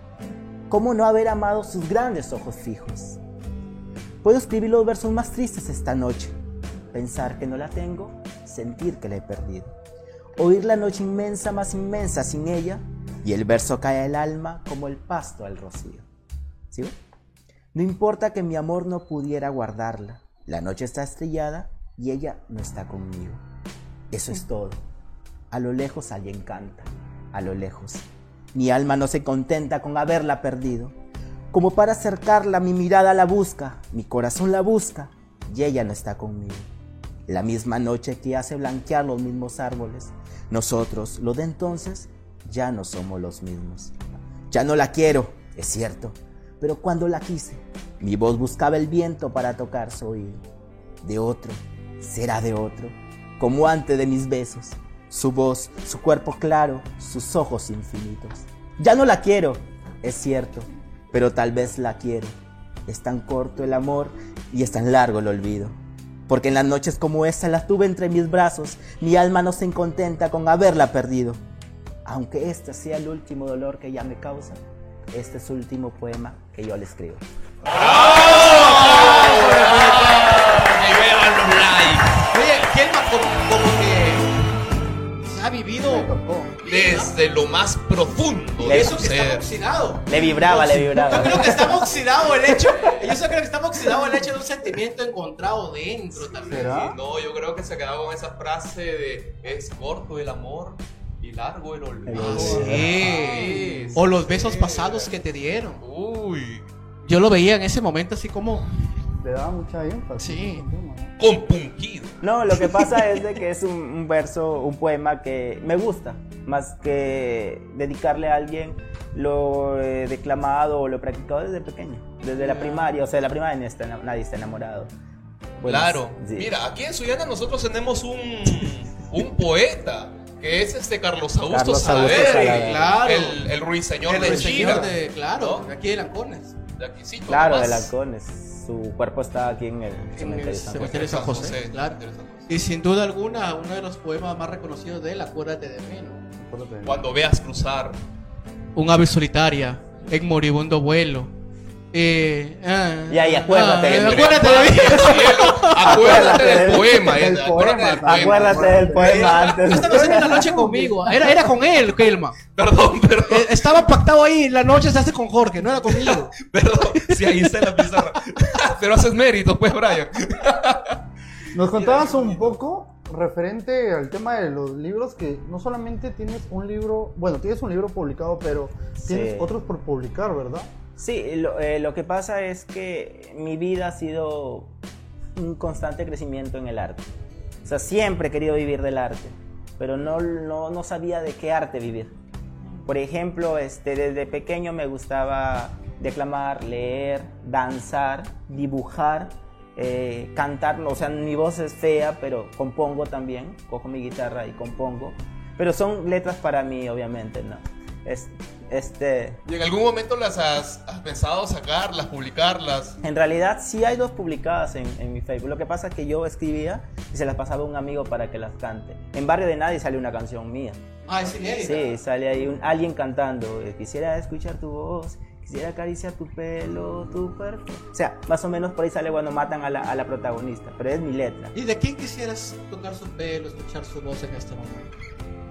E: ¿Cómo no haber amado sus grandes ojos fijos? Puedo escribir los versos más tristes esta noche. Pensar que no la tengo, sentir que la he perdido. Oír la noche inmensa, más inmensa sin ella, y el verso cae al alma como el pasto al rocío. ¿Sí? No importa que mi amor no pudiera guardarla. La noche está estrellada y ella no está conmigo. Eso es todo. A lo lejos alguien canta. A lo lejos. Mi alma no se contenta con haberla perdido. Como para acercarla, mi mirada la busca, mi corazón la busca y ella no está conmigo. La misma noche que hace blanquear los mismos árboles, nosotros, lo de entonces, ya no somos los mismos. Ya no la quiero, es cierto, pero cuando la quise, mi voz buscaba el viento para tocar su oído. De otro, será de otro, como antes de mis besos. Su voz, su cuerpo claro, sus ojos infinitos. Ya no la quiero, es cierto, pero tal vez la quiero. Es tan corto el amor y es tan largo el olvido. Porque en las noches como esta la tuve entre mis brazos, mi alma no se contenta con haberla perdido. Aunque este sea el último dolor que ella me causa, este es el último poema que yo le escribo.
D: Que lluevan los
A: vivido
D: Desde lo más profundo de
A: eso
D: su
A: que está
D: ser.
A: oxidado.
E: Le vibraba, le vibraba.
A: Yo creo que está oxidado el hecho. Yo creo que está oxidado el hecho de un sentimiento encontrado dentro también.
C: ¿Será?
D: No, yo creo que se quedaba con esa frase de es corto el amor y largo el olvido.
A: Sí. O los
D: sí.
A: besos pasados que te dieron.
D: Uy,
A: Yo lo veía en ese momento así como.
C: Le daba mucha énfasis.
A: Sí.
D: compungido.
E: No, lo que pasa es de que es un, un verso, un poema que me gusta, más que dedicarle a alguien lo he declamado o lo he practicado desde pequeño, desde la primaria, o sea, la primaria nadie está, nadie está enamorado. Bueno,
D: claro.
E: sí.
D: Mira, aquí en Suyana nosotros tenemos un, un poeta que es este Carlos Augusto
E: Carlos Augusto.
A: Claro.
D: el, el ruiseñor
A: El
D: de
A: de- claro,
D: ¿no?
A: aquí de Lancones.
D: De
E: Claro, de
D: nomás.
E: Su cuerpo está aquí en el
A: En
E: cementerio San José.
A: cementerio San José.
D: José.
A: Claro. Y sin duda alguna, uno de los poemas más reconocidos de él, Acuérdate de mí, ¿no?
D: Cuando veas cruzar.
A: Un ave solitaria, en moribundo vuelo. Eh, ah,
E: y acuérdate
A: ah,
E: de mí.
A: acuérdate de mí.
D: El Acuérdate del poema. eh,
C: Del
D: Acuérdate
C: poema,
D: del poema.
E: Acuérdate del poema antes.
A: Esta noche en la noche conmigo. Era, era con él, Kelma.
D: Perdón, perdón,
A: Eh, estaba pactado ahí, la noche se hace con Jorge, no era conmigo.
D: perdón. Sí, ahí está la pizarra. Pero haces mérito, pues, Brian.
C: Nos contabas un poco referente al tema de los libros que no solamente tienes un libro, bueno, tienes un libro publicado, pero tienes
E: Sí.
C: otros por publicar, ¿verdad?
E: Sí, lo, eh, lo que pasa es que mi vida ha sido un constante crecimiento en el arte. O sea, siempre he querido vivir del arte, pero no, no, no sabía de qué arte vivir. Por ejemplo, este, desde pequeño me gustaba declamar, leer, danzar, dibujar, eh, cantar. O sea, mi voz es fea, pero compongo también. Cojo mi guitarra y compongo. Pero son letras para mí, obviamente, ¿no? Es, este,
D: ¿Y en algún momento las has, has pensado sacarlas, publicarlas?
E: en realidad sí hay dos publicadas en, en mi Facebook. Lo que pasa es que yo escribía y se las pasaba a un amigo para que las cante. En Barrio de Nadie sale una canción mía.
A: Ah, es inédita.
E: Sí, sale ahí un- alguien cantando. eh, Quisiera escuchar tu voz, quisiera acariciar tu pelo, tu perfume. O sea, más o menos por ahí sale cuando matan a la, a la protagonista, pero es mi letra.
A: ¿Y de quién quisieras tocar su pelo, escuchar su voz en este momento?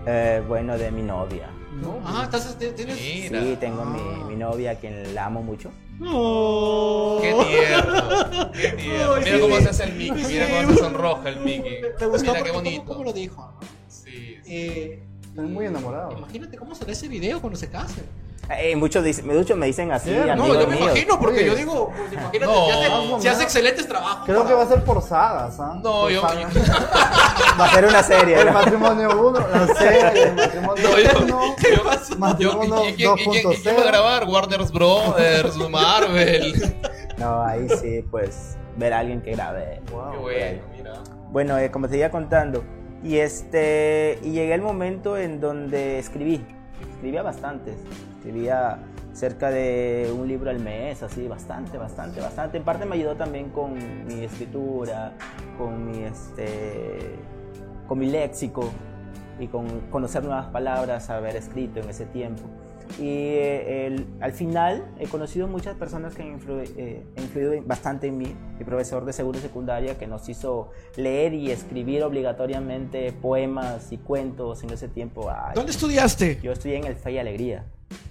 E: Eh, bueno, de mi novia.
A: ¿No? Ah, entonces ti- tienes.
D: Mira.
E: Sí, tengo mi, mi novia a quien la amo mucho.
A: No.
D: Qué tierno, qué tierno.
A: Ay,
D: Mira
A: sí.
D: cómo se hace el Mickey, mira
A: Sí.
D: cómo se sonroja el Mickey.
A: Me gustó
D: Mira qué bonito.
A: ¿cómo, cómo lo dijo?
D: Sí, sí.
A: Eh,
C: Estoy muy enamorado.
A: imagínate cómo será ese video cuando se casen.
E: Eh, muchos, dicen, muchos me dicen así,
C: Sí, no,
A: yo me
E: míos.
A: imagino, porque
C: Oye.
A: yo digo, pues, imagínate,
D: No,
A: si, hace,
C: no,
A: si hace
C: no.
A: excelentes trabajos.
C: Creo
A: para-
C: que va a ser por sagas, ¿ah?
D: No,
C: Por
D: yo-
C: sagas.
E: Va a ser una serie.
C: El matrimonio 1, la serie, el matrimonio
D: No, yo-
C: 1,
A: ¿Qué pasa?
D: Yo-
C: matrimonio
D: ¿y, quién, y quién- y quién va a
C: 2.0.
D: grabar? Warner Brothers, Marvel.
E: No, ahí sí, pues, ver a alguien que grabe.
D: Qué bueno, mira.
E: Bueno, eh, como te iba contando, y este, y llegué al momento en donde escribí. Escribía bastantes. Escribía cerca de un libro al mes, así, bastante, bastante, bastante. En parte me ayudó también con mi escritura, con mi, este, con mi léxico y con conocer nuevas palabras, haber escrito en ese tiempo. Y eh, el- al final he conocido muchas personas que han influ- eh, influido bastante en mí. Mi profesor de seguro secundaria que nos hizo leer y escribir obligatoriamente poemas y cuentos en ese tiempo. Ay,
A: ¿Dónde estudiaste?
E: Yo estudié en el Fe y Alegría.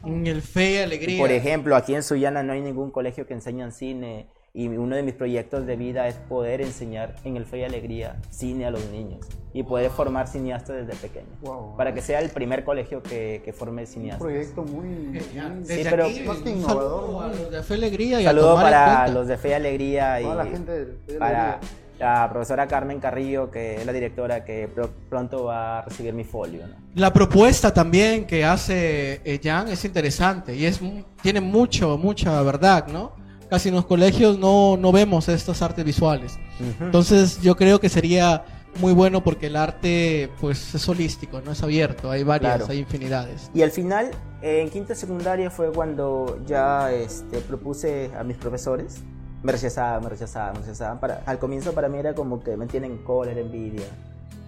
A: En el Fe y Alegría.
E: Por ejemplo, aquí en Sullana no hay ningún colegio que enseñan cine y uno de mis proyectos de vida es poder enseñar en el Fe y Alegría cine a los niños y poder formar cineastas desde pequeños.
C: Wow.
E: Para que sea el primer colegio que, que forme
C: Un
E: cineastas.
C: proyecto muy.
A: Genial.
C: muy-
A: Desde
E: pero-
A: aquí,
C: Más que
A: un
C: innovador,
A: saludo a los de Fe y Alegría y a
E: Saludo para los de Fe y Alegría y
C: Toda la gente del Fe y
E: para
C: Alegría.
E: La profesora Carmen Carrillo, que es la directora que pro- pronto va a recibir mi folio. ¿no?
A: La propuesta también que hace eh, Jan es interesante y es mu- tiene mucho, mucha verdad, ¿no? Casi en los colegios no, no vemos estas artes visuales. Entonces yo creo que sería muy bueno porque el arte pues es holístico, no es abierto, hay varias,
E: Claro.
A: hay infinidades.
E: Y al final, en quinta secundaria fue cuando ya este, propuse a mis profesores. Me rechazaban, me rechazaban, me rechazaban. Para, al comienzo para mí era como que me tienen cólera, envidia.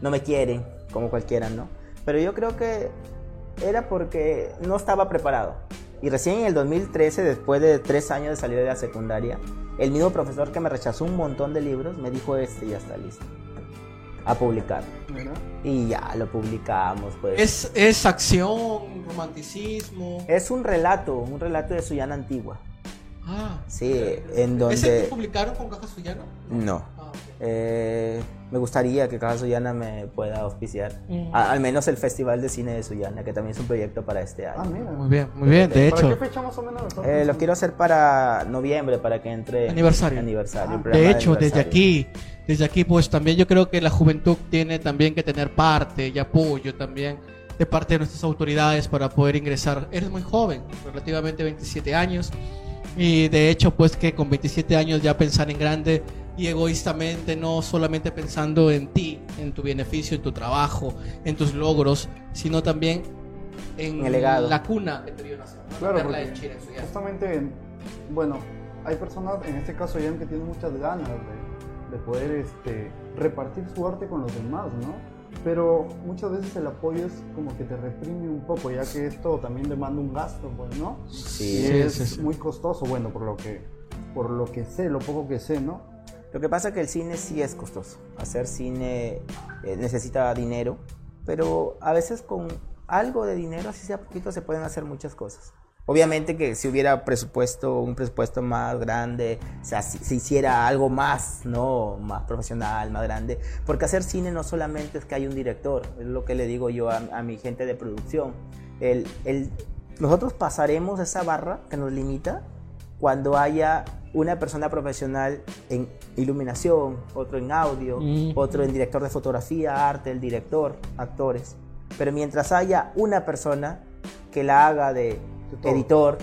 E: No me quieren, como cualquiera, ¿no? Pero yo creo que era porque no estaba preparado. Y recién en el 2013, después de tres años de salir de la secundaria, el mismo profesor que me rechazó un montón de libros me dijo este ya está listo. A publicar.
C: Mira.
E: Y ya lo publicamos, pues.
A: Es, es acción, romanticismo.
E: Es un relato, un relato de Suyana antigua.
A: Ah,
E: Sí, en
A: ¿ese
E: donde...
A: que publicaron con Caja Suyana?
E: No.
A: Ah.
E: Eh, me gustaría que Caja Suyana me pueda auspiciar.
A: Mm.
E: A- al menos el Festival de Cine de Suyana, que también es un proyecto para este
C: Ah,
E: año.
C: mira.
A: Muy bien, muy bien, de
C: ¿Para qué
A: hecho.
C: fecha más o menos?
E: Eh, lo quiero hacer para noviembre, para que entre...
A: Aniversario.
E: Aniversario,
C: Ah,
A: De hecho, desde
E: aniversario.
A: aquí, desde aquí, pues también yo creo que la juventud tiene también que tener parte y apoyo también de parte de nuestras autoridades para poder ingresar. Eres muy joven, relativamente 27 años, y de hecho, pues que con 27 años ya pensar en grande y egoístamente, no solamente pensando en ti, en tu beneficio, en tu trabajo, en tus logros, sino también en
E: En el legado.
A: la cuna que te dio.
C: Claro, porque
A: en Chile, en su llano.
C: justamente, bueno, hay personas, en este caso ya que tienen muchas ganas de, de poder este, repartir su arte con los demás, ¿no? Pero muchas veces el apoyo es como que te reprime un poco, ya que esto también demanda un gasto, pues, ¿no?
E: Sí.
C: y es
A: sí, sí.
C: muy costoso, bueno, por lo que por lo que sé, lo poco que sé, ¿no?
E: Lo que pasa es que el cine sí es costoso. Hacer cine eh, necesita dinero, pero a veces con algo de dinero, así sea poquito, se pueden hacer muchas cosas. Obviamente que si hubiera presupuesto, un presupuesto más grande, o sea, si se hiciera algo más, ¿no? Más profesional, más grande. Porque hacer cine no solamente es que hay un director, es lo que le digo yo a, a mi gente de producción. El, el- nosotros pasaremos esa barra que nos limita cuando haya una persona profesional en iluminación, otro en audio,
A: Mm.
E: otro en director de fotografía, arte, el director, actores. Pero mientras haya una persona que la haga de
C: todo.
E: editor,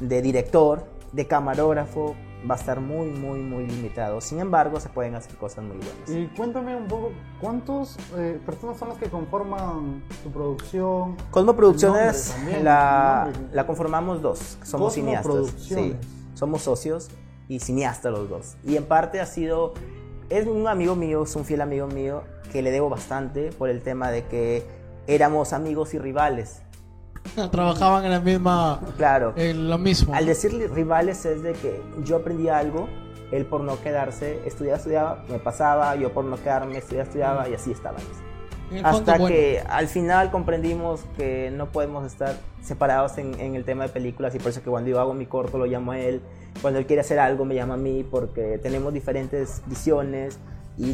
E: de director, de camarógrafo, va a estar muy, muy, muy limitado. Sin embargo, se pueden hacer cosas muy buenas.
C: Y cuéntame un poco, ¿cuántas personas son las que conforman tu producción?
E: Cosmo Producciones
C: también,
E: la, la conformamos dos, somos
C: Cosmo
E: cineastas. Sí, somos socios y cineastas los dos. Y en parte ha sido, es un amigo mío, es un fiel amigo mío que le debo bastante por el tema de que éramos amigos y rivales.
A: Trabajaban en la misma.
E: Claro.
A: En lo mismo.
E: Al decir rivales es de que yo aprendí algo, él por no quedarse, estudiaba, estudiaba, me pasaba, yo por no quedarme, estudiaba, estudiaba y así estábamos.
A: El fondo,
E: Hasta
A: bueno.
E: que al final comprendimos que no podemos estar separados en, en el tema de películas y por eso que cuando yo hago mi corto lo llamo a él, cuando él quiere hacer algo me llama a mí porque tenemos diferentes visiones y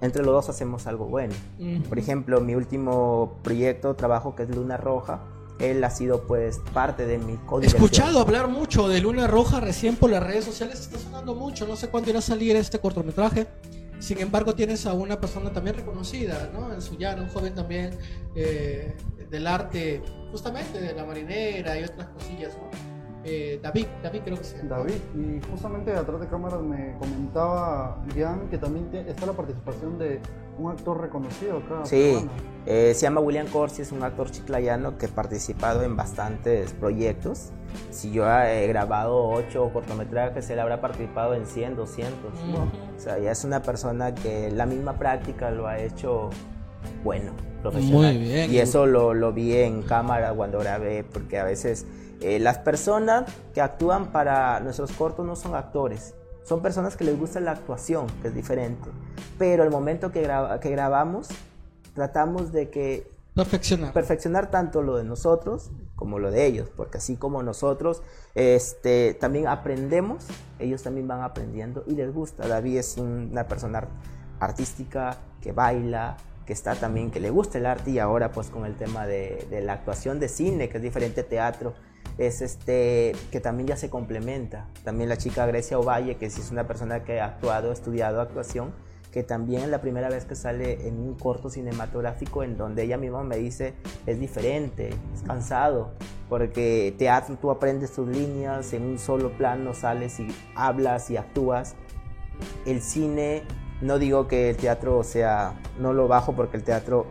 E: entre los dos hacemos algo bueno.
A: Ujú.
E: Por ejemplo, mi último proyecto, trabajo que es Luna Roja, él ha sido pues parte de mi
A: He
E: codirección.
A: escuchado hablar mucho de Luna Roja recién por las redes sociales, está sonando mucho, no sé cuándo irá a salir este cortometraje. Sin embargo, tienes a una persona también reconocida, ¿no? En Sullana, un joven también eh, del arte, justamente de la marinera y otras cosillas, ¿no? Eh, David, David creo que llama.
C: David, y justamente atrás de cámaras me comentaba Jan que también te- está la participación de un actor reconocido acá.
E: Sí, eh, se llama William Corsi, es un actor chiclayano que ha participado en bastantes proyectos. Si yo he grabado 8 cortometrajes, él habrá participado en 100, 200.
A: Ujú.
E: O sea, ya es una persona que la misma práctica lo ha hecho bueno, profesional.
A: Muy bien.
E: Y eso lo, lo vi en cámara cuando grabé, porque a veces eh, las personas que actúan para nuestros cortos no son actores, son personas que les gusta la actuación, que es diferente. Pero el momento que, graba- que grabamos, tratamos de que
A: Perfeccionar.
E: perfeccionar tanto lo de nosotros como lo de ellos, porque así como nosotros este, también aprendemos, ellos también van aprendiendo y les gusta. David es un- una persona art- artística que baila, que está también, que le gusta el arte y ahora pues con el tema de, de la actuación de cine, que es diferente teatro, es este que también ya se complementa. También la chica Grecia Ovalle, que sí es una persona que ha actuado, estudiado actuación, que también es la primera vez que sale en un corto cinematográfico en donde ella misma me dice es diferente, es cansado, porque teatro tú aprendes tus líneas, en un solo plano sales y hablas y actúas. El cine, no digo que el teatro sea, no lo bajo porque el teatro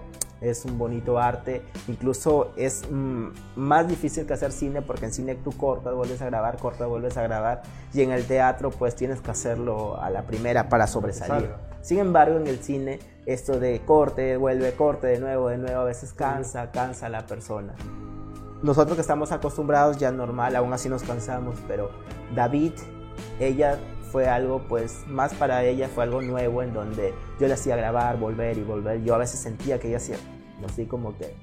E: es un bonito arte, incluso es mm, más difícil que hacer cine porque en cine tú cortas, vuelves a grabar, cortas, vuelves a grabar y en el teatro pues tienes que hacerlo a la primera para sobresalir. Sin embargo, en el cine, esto de corte, vuelve, corte, de nuevo, de nuevo, a veces cansa, cansa a la persona. Nosotros que estamos acostumbrados ya normal, aún así nos cansamos, pero David, ella fue algo, pues, más para ella fue algo nuevo en donde yo le hacía grabar, volver y volver. Yo a veces sentía que ella hacía, así como que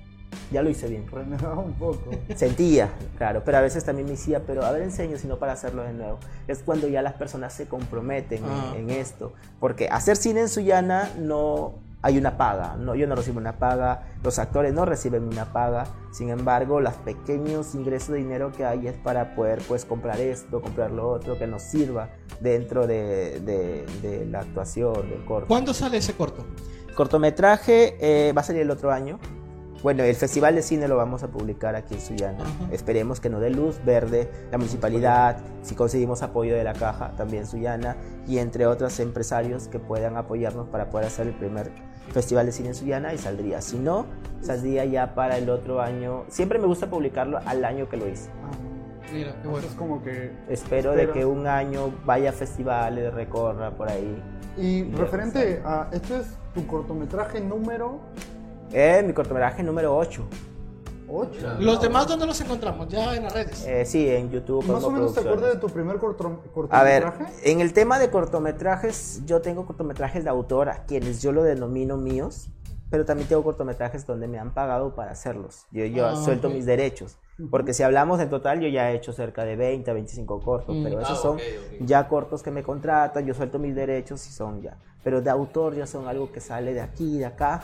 E: ya lo hice bien.
C: Renegaba un poco.
E: Sentía, claro, pero a veces también me decía, pero a ver, enseño, sino para hacerlo de nuevo. Es cuando ya las personas se comprometen en-
A: Ah.
E: en, esto. Porque hacer cine en Sullana no hay una paga, no, yo no recibo una paga, los actores no reciben una paga, sin embargo, los pequeños ingresos de dinero que hay es para poder pues comprar esto, comprar lo otro, que nos sirva dentro de, de- de la actuación, del corto.
A: ¿Cuándo sale ese corto?
E: Cortometraje eh, va a salir el otro año. Bueno, el Festival de Cine lo vamos a publicar aquí en Sullana. Esperemos que nos dé luz verde, la municipalidad, si conseguimos apoyo de la caja, también Sullana, y entre otros empresarios que puedan apoyarnos para poder hacer el primer Festival de Cine en Sullana y saldría. Si no, saldría ya para el otro año. Siempre me gusta publicarlo al año que lo hice.
A: Mira, qué bueno.
C: Es como que...
E: Espero de
C: Espero.
E: que un año vaya a festivales, recorra por ahí.
C: Y referente a... Esto es tu cortometraje número
E: Eh, mi cortometraje número 8.
C: Ocho.
A: Los demás, ¿dónde los encontramos? Ya en las redes.
E: Eh, sí, en YouTube.
C: Más o menos te acuerdas de tu primer corto-
E: A ver,
C: cortometraje.
E: en el tema de cortometrajes, yo tengo cortometrajes de autor a quienes yo lo denomino míos, pero también tengo cortometrajes donde me han pagado para hacerlos. Yo, yo
A: Ah,
E: suelto
A: ok.
E: mis derechos. Porque si hablamos en total, yo ya he hecho cerca de 20 a 25 cortos,
A: Mm.
E: pero esos
D: Ah,
E: son
D: ok, ok.
E: ya cortos que me contratan, yo suelto mis derechos y son ya. Pero de autor ya son algo que sale de aquí, de acá,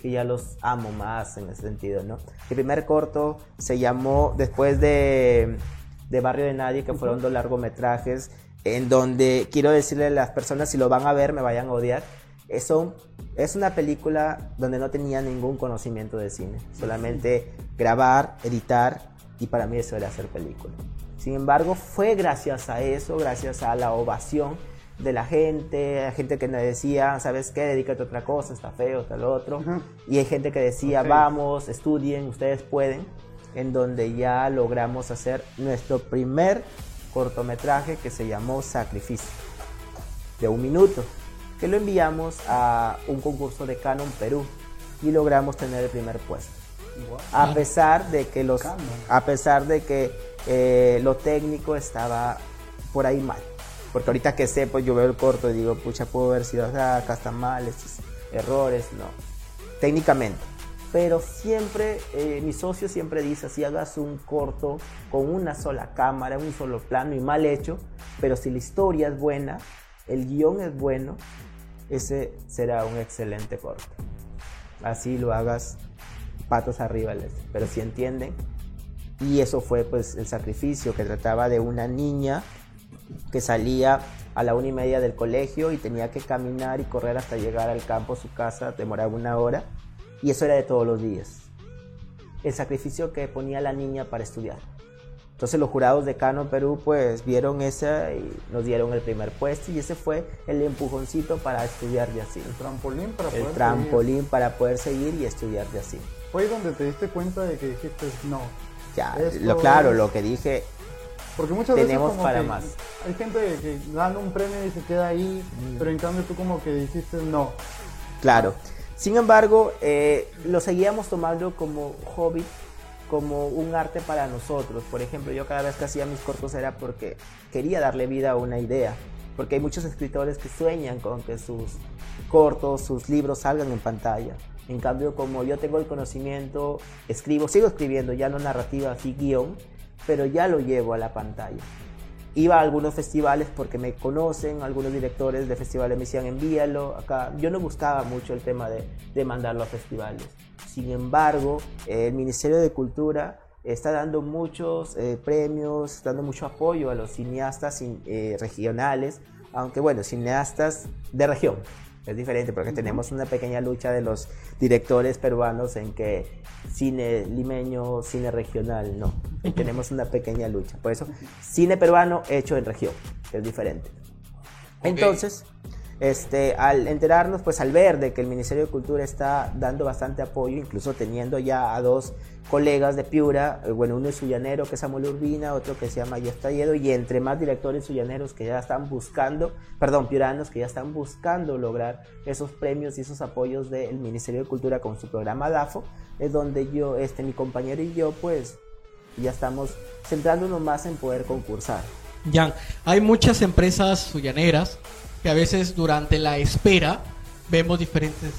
E: que ya los amo más en ese sentido, ¿no? El primer corto se llamó después de, de Barrio de Nadie, que fueron dos largometrajes, en donde quiero decirle a las personas, si lo van a ver, me vayan a odiar, es, son- es una película donde no tenía ningún conocimiento de cine, solamente grabar, editar, y para mí eso era hacer película. Sin embargo, fue gracias a eso, gracias a la ovación de la gente, a gente que me decía, ¿sabes qué? Dedícate a otra cosa, está feo, está lo otro. Y hay gente que decía, vamos, estudien, ustedes pueden, en donde ya logramos hacer nuestro primer cortometraje que se llamó Sacrificio, de un minuto, que lo enviamos a un concurso de Canon Perú y logramos tener el primer puesto. A pesar de que los, a pesar de que eh, lo técnico estaba por ahí mal. Porque ahorita que sé, pues yo veo el corto y digo, pucha, pudo haber sido acá, acá está mal, estos errores, no. Técnicamente. Pero siempre, eh, mi socio siempre dice, si hagas un corto con una sola cámara, un solo plano y mal hecho, pero si la historia es buena, el guion es bueno, ese será un excelente corto. Así lo hagas patos arriba, pero si entienden. Y eso fue pues el sacrificio que trataba de una niña que salía a la una y media del colegio y tenía que caminar y correr hasta llegar al campo, su casa, demoraba una hora. Y eso era de todos los días. El sacrificio que ponía la niña para estudiar. Entonces los jurados de Cano Perú pues vieron esa y nos dieron el primer puesto y ese fue el empujoncito para estudiar de así.
C: El trampolín para poder
E: El
C: seguir.
E: trampolín para poder seguir y estudiar de así.
C: Fue donde te diste cuenta de que dijiste no.
E: Ya, lo claro,
C: es-
E: lo que dije,
C: Porque muchas
E: Tenemos
C: veces como
E: para más.
C: hay gente que gana un premio y se queda ahí,
E: Mm.
C: pero en cambio tú como que dijiste no.
E: Claro. Sin embargo, eh, lo seguíamos tomando como hobby, como un arte para nosotros. Por ejemplo, yo cada vez que hacía mis cortos era porque quería darle vida a una idea. Porque hay muchos escritores que sueñan con que sus cortos, sus libros salgan en pantalla. En cambio, como yo tengo el conocimiento, escribo, sigo escribiendo, ya no narrativa, así guion, pero ya lo llevo a la pantalla. Iba a algunos festivales porque me conocen, algunos directores de festivales me decían envíalo acá. Yo no buscaba mucho el tema de, de mandarlo a festivales. Sin embargo, el Ministerio de Cultura está dando muchos eh, premios, dando mucho apoyo a los cineastas in- eh, regionales, aunque bueno, cineastas de región. Es diferente porque tenemos una pequeña lucha de los directores peruanos en que cine limeño, cine regional, no. Tenemos una pequeña lucha. Por eso, cine peruano hecho en región, es diferente. Entonces, este, al enterarnos, pues al ver de que el Ministerio de Cultura está dando bastante apoyo, incluso teniendo ya a dos colegas de Piura, eh, bueno, uno es suyanero que es Samuel Urbina, otro que se llama Jeff Talledo, y entre más directores suyaneros que ya están buscando, perdón, piuranos que ya están buscando lograr esos premios y esos apoyos del Ministerio de Cultura con su programa DAFO, es donde yo, este, mi compañero y yo, pues, ya estamos centrándonos más en poder concursar.
A: Jan, hay muchas empresas suyaneras que a veces durante la espera vemos diferentes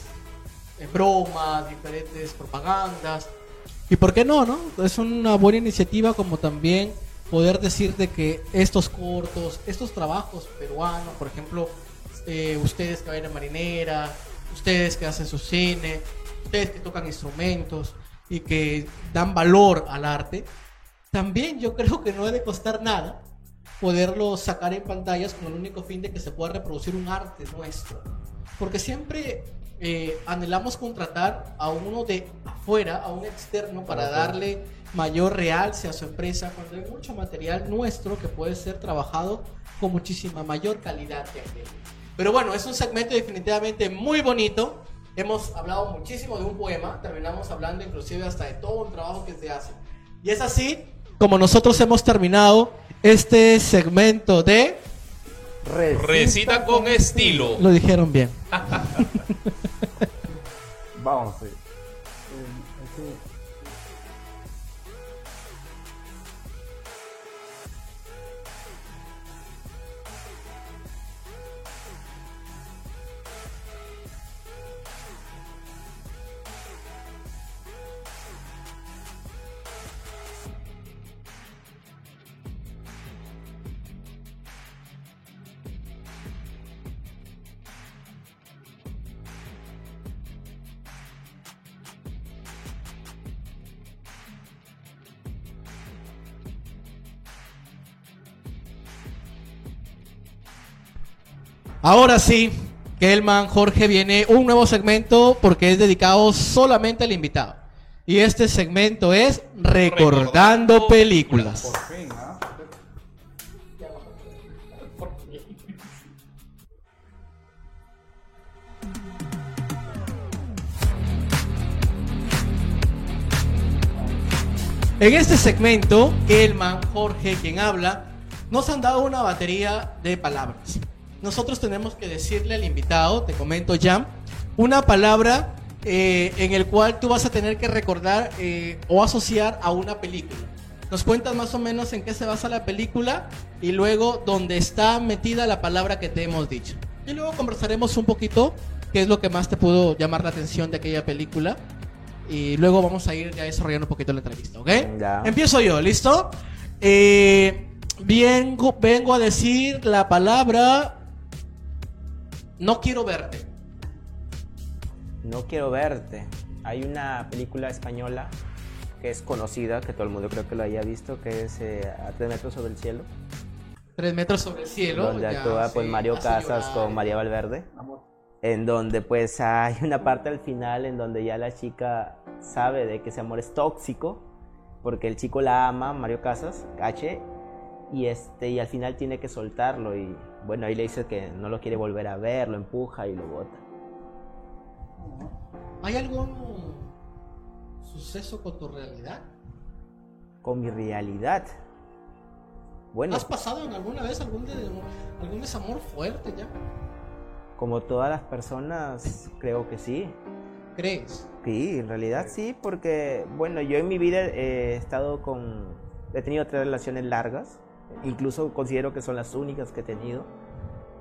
A: eh, bromas, diferentes propagandas. ¿Y por qué no, no? Es una buena iniciativa como también poder decirte que estos cortos, estos trabajos peruanos, por ejemplo, eh, ustedes que a marinera, ustedes que hacen su cine, ustedes que tocan instrumentos y que dan valor al arte, también yo creo que no debe costar nada poderlo sacar en pantallas con el único fin de que se pueda reproducir un arte nuestro. Porque siempre eh, anhelamos contratar a uno de afuera, a un externo, para darle mayor realce a su empresa, cuando hay mucho material nuestro que puede ser trabajado con muchísima mayor calidad que aquel. Pero bueno, es un segmento definitivamente muy bonito. Hemos hablado muchísimo de un poema, terminamos hablando inclusive hasta de todo un trabajo que se hace. Y es así como nosotros hemos terminado este segmento de...
D: Recita con estilo.
A: Lo dijeron bien.
C: Vamos, sí.
A: Ahora sí, Kelman, Jorge, viene un nuevo segmento porque es dedicado solamente al invitado. Y este segmento es Recordando Películas. En este segmento, Kelman, Jorge, quien habla, nos han dado una batería de palabras. Nosotros tenemos que decirle al invitado, te comento ya, una palabra eh, en el cual tú vas a tener que recordar eh, o asociar a una película. Nos cuentas más o menos en qué se basa la película y luego dónde está metida la palabra que te hemos dicho. Y luego conversaremos un poquito qué es lo que más te pudo llamar la atención de aquella película. Y luego vamos a ir ya desarrollando un poquito la entrevista, ¿ok?
E: Ya.
A: Empiezo yo, ¿listo? Eh, vengo, vengo a decir la palabra no quiero verte.
E: No quiero verte. Hay una película española que es conocida, que todo el mundo creo que lo haya visto, que es eh, A tres metros sobre el cielo.
A: Tres metros sobre el cielo.
E: donde
A: ya,
E: actúa pues Mario Casas con María Valverde. En donde pues hay una parte al final en donde ya la chica sabe de que ese amor es tóxico, porque el chico la ama, Mario Casas, H, y este y al final tiene que soltarlo y bueno, ahí le dice que no lo quiere volver a ver, lo empuja y lo bota.
A: ¿Hay algún suceso con tu realidad?
E: Con mi realidad. Bueno,
A: ¿Has pasado en alguna vez algún, de- algún desamor fuerte ya?
E: como todas las personas, creo que sí.
A: ¿Crees?
E: Sí, en realidad sí, porque, bueno, yo en mi vida he estado con, he tenido tres relaciones largas, incluso considero que son las únicas que he tenido,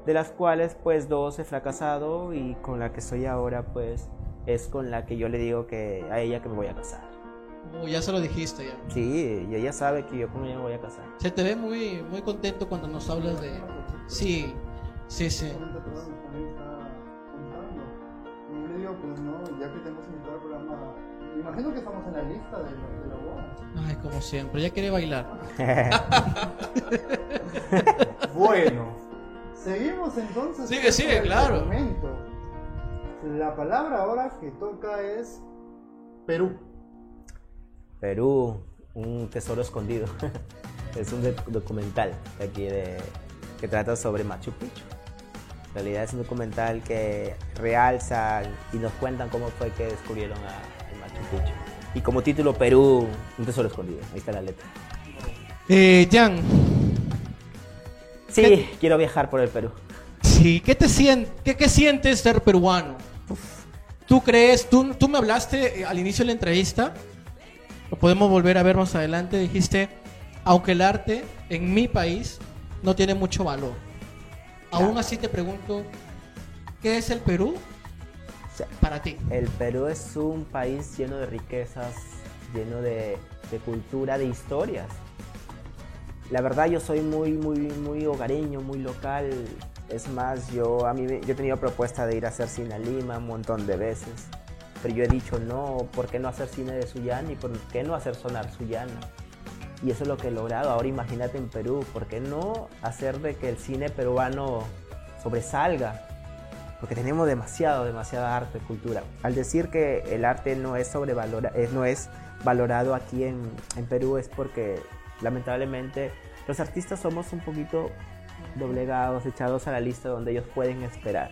E: de las cuales pues dos he fracasado y con la que estoy ahora pues es con la que yo le digo que a ella que me voy a casar.
A: Oh, ya se lo dijiste ya.
E: Sí, y ella sabe que yo con ella me voy a casar.
A: Se te ve muy, muy contento cuando nos hablas de... Sí, sí, sí.
C: Pues no, ya que tenemos invitado al programa, me imagino que estamos en la lista de, la- de la boda.
A: Ay, como siempre, ya quiere bailar.
C: Bueno, seguimos entonces.
A: Sigue,
C: con
A: sigue,
C: el
A: claro.
C: segmento. La palabra ahora que toca es Perú.
E: Perú, un tesoro escondido. es un doc- documental de aquí de, que trata sobre Machu Picchu. En realidad es un documental que realza y nos cuentan cómo fue que descubrieron a, a Machu Picchu. Y como título, Perú, un tesoro escondido. Ahí está la letra.
A: Eh, Jan,
E: Sí, quiero viajar por el Perú.
A: sí, ¿qué te sien- qué, qué sientes ser peruano? ¿Tú crees, tú, tú me hablaste eh, al inicio de la entrevista, lo podemos volver a ver más adelante, dijiste, aunque el arte en mi país no tiene mucho valor. Aún así te pregunto, ¿qué es el Perú
E: Sí.
A: para ti?
E: El Perú es un país lleno de riquezas, lleno de, de cultura, de historias. La verdad yo soy muy, muy, muy hogareño, muy local. Es más, yo, a mí, me- yo he tenido propuesta de ir a hacer cine a Lima un montón de veces. Pero yo he dicho, no, ¿por qué no hacer cine de Sullana y por qué no hacer sonar Sullana? Y eso es lo que he logrado. Ahora imagínate en Perú, ¿por qué no hacer de que el cine peruano sobresalga? porque tenemos demasiado, demasiada arte, cultura. Al decir que el arte no es sobrevalora, eh, no es valorado aquí en, en Perú es porque lamentablemente los artistas somos un poquito doblegados, echados a la lista donde ellos pueden esperar.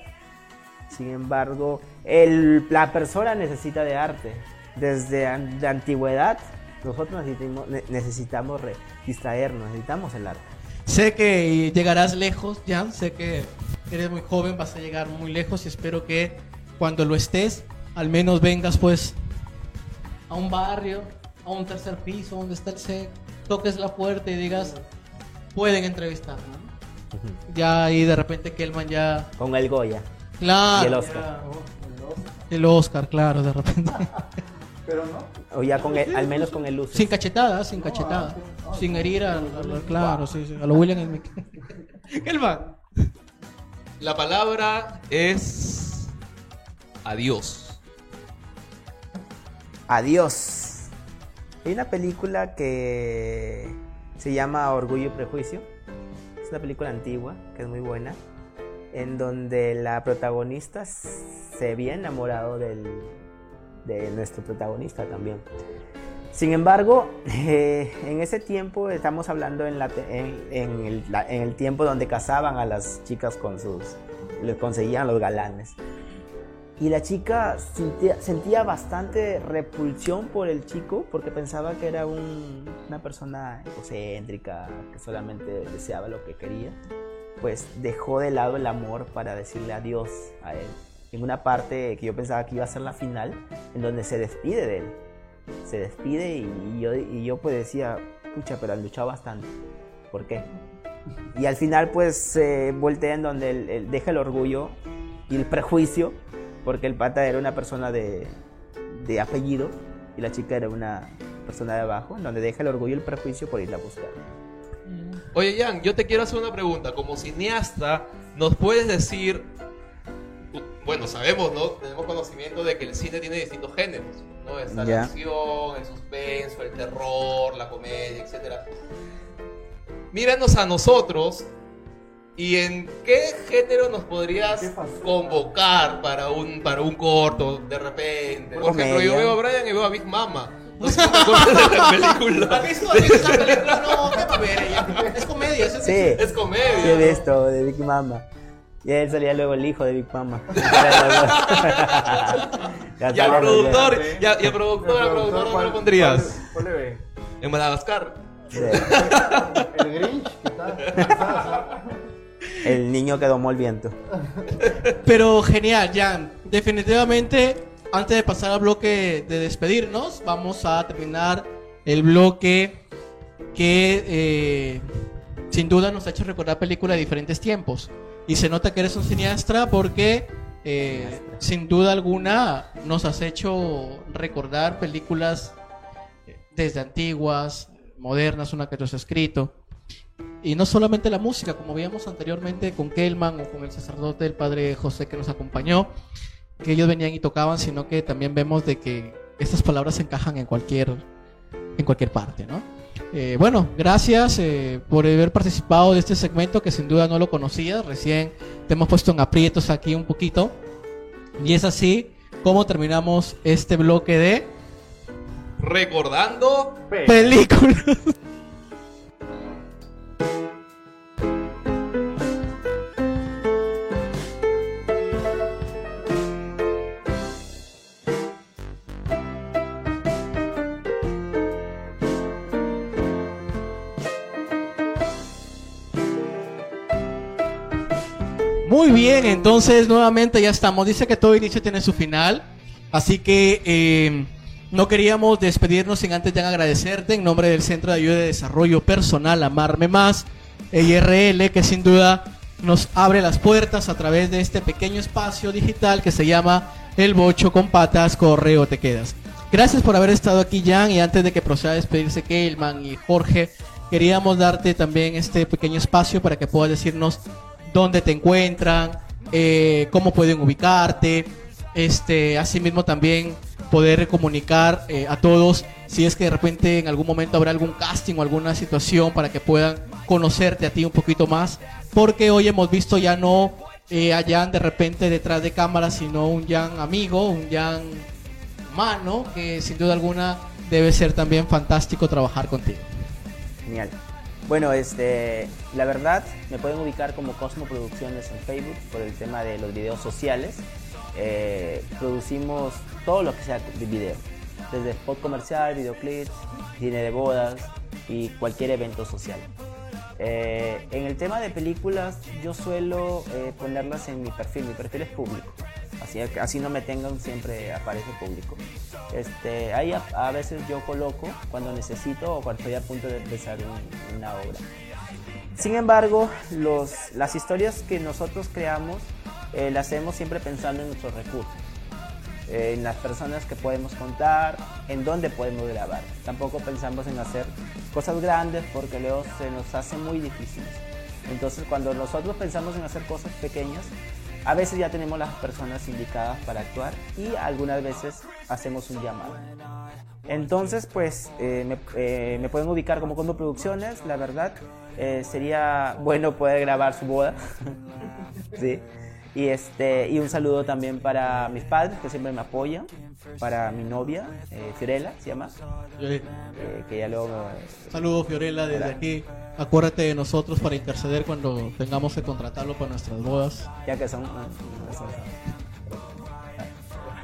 E: Sin embargo, el- la persona necesita de arte. Desde an- la antigüedad, nosotros necesitamos, ne- necesitamos re- distraernos, necesitamos el arte.
A: Sé que llegarás lejos, Jan. Sé que eres muy joven, vas a llegar muy lejos y espero que cuando lo estés, al menos vengas pues a un barrio, a un tercer piso donde está el set, toques la puerta y digas, pueden entrevistar, ¿no? Ya ahí de repente Kelman ya...
E: Con el Goya.
A: Claro.
E: Y el Oscar.
A: ya- el Oscar, claro, de repente.
C: Pero no.
E: O ya con el- al menos con el luz.
A: sin cachetadas, sin cachetadas. Sin herir al, al- claro, sí, sí, a lo William el Kelman.
D: La palabra es adiós.
E: Adiós. Hay una película que se llama Orgullo y Prejuicio. Es una película antigua que es muy buena. en donde la protagonista se había enamorado del, de nuestro protagonista también. Sin embargo, eh, en ese tiempo estamos hablando en, la en- en el, en el tiempo donde casaban a las chicas con sus, les conseguían los galanes. Y la chica sentía, sentía bastante repulsión por el chico porque pensaba que era un- una persona egocéntrica que solamente deseaba lo que quería. Pues dejó de lado el amor para decirle adiós a él. En una parte que yo pensaba que iba a ser la final, en donde se despide de él. Se despide y yo, y yo pues decía, pucha, pero han luchado bastante. ¿Por qué? Y al final pues se voltea en donde él, él deja el orgullo y el prejuicio, porque el pata era una persona de, de apellido y la chica era una persona de abajo, en donde deja el orgullo y el prejuicio por irla a buscar.
D: Oye, Jan, yo te quiero hacer una pregunta. Como cineasta, ¿nos puedes decir... Bueno, sabemos, ¿no? Tenemos conocimiento de que el cine tiene distintos géneros, ¿no? Está la acción, el suspenso, el terror, la comedia, etc. Míranos a nosotros y en qué género nos podrías convocar para un, para un corto de repente. Por ejemplo, yo veo a Brian y veo a Big Mama. No sé acuerdas de la película.
A: ¿Has visto, has visto esa película? No, ¿qué ver? Es comedia, es
E: Sí,
D: Es comedia.
E: sí he visto de Big Mama. Y él salía luego el hijo de Big Mama. Ya
D: Y al productor, y a, y a productor, al productor, ¿dónde lo pondrías?
C: ¿Cuál le ve?
D: En Madagascar.
E: Sí.
C: El Grinch, quizás.
E: El niño que domó el viento.
A: Pero genial, Jan. Definitivamente, antes de pasar al bloque de despedirnos, vamos a terminar el bloque que eh, sin duda nos ha hecho recordar películas de diferentes tiempos. Y se nota que eres un cineasta porque eh, sin duda alguna nos has hecho recordar películas eh, desde antiguas, modernas, una que tú has escrito. Y no solamente la música, como veíamos anteriormente con Kelman o con el sacerdote, el padre José que nos acompañó, que ellos venían y tocaban, sino que también vemos de que estas palabras encajan en cualquier, en cualquier parte, ¿no? Eh, bueno, gracias eh, por haber participado de este segmento que sin duda no lo conocías. Recién te hemos puesto en aprietos aquí un poquito. Y es así como terminamos este bloque de
D: Recordando.
A: películas. Muy bien, entonces nuevamente ya estamos. Dice que todo inicio tiene su final. Así que eh, no queríamos despedirnos sin antes ya agradecerte en nombre del Centro de Ayuda de Desarrollo Personal Amarme Más, E IRL, que sin duda nos abre las puertas a través de este pequeño espacio digital que se llama El Bocho con Patas, Correo Te Quedas. Gracias por haber estado aquí, Jan, y antes de que proceda a despedirse Keilman y Jorge, queríamos darte también este pequeño espacio para que puedas decirnos dónde te encuentran, eh, cómo pueden ubicarte, este, asimismo también poder comunicar eh, a todos si es que de repente en algún momento habrá algún casting o alguna situación para que puedan conocerte a ti un poquito más, porque hoy hemos visto ya no eh, a Jan de repente detrás de cámara, sino un Jan amigo, un Jan humano, que sin duda alguna debe ser también fantástico trabajar contigo.
E: Genial. Bueno, este, la verdad, me pueden ubicar como Cosmo Producciones en Facebook por el tema de los videos sociales. Eh, producimos todo lo que sea de video, desde spot comercial, videoclips, cine de bodas y cualquier evento social. Eh, en el tema de películas, yo suelo eh, ponerlas en mi perfil. Mi perfil es público. Así, así no me tengan, siempre aparece público. Este, ahí a, a veces yo coloco cuando necesito o cuando estoy a punto de empezar un- una obra. Sin embargo, los, las historias que nosotros creamos eh, las hacemos siempre pensando en nuestros recursos, eh, en las personas que podemos contar, en dónde podemos grabar. Tampoco pensamos en hacer cosas grandes porque luego se nos hace muy difícil. Entonces, cuando nosotros pensamos en hacer cosas pequeñas, a veces ya tenemos las personas indicadas para actuar y algunas veces hacemos un llamado. Entonces, pues eh, me, eh, me pueden ubicar como Condo Producciones, la verdad. eh, sería bueno poder grabar su boda. sí. Y, este, y un saludo también para mis padres que siempre me apoyan, para mi novia, eh, Fiorella se llama, eh, que ya luego me-
A: Saludos Fiorella desde
E: Hola.
A: aquí. Acuérdate de nosotros para interceder cuando tengamos que contratarlo para nuestras bodas.
E: ya que son...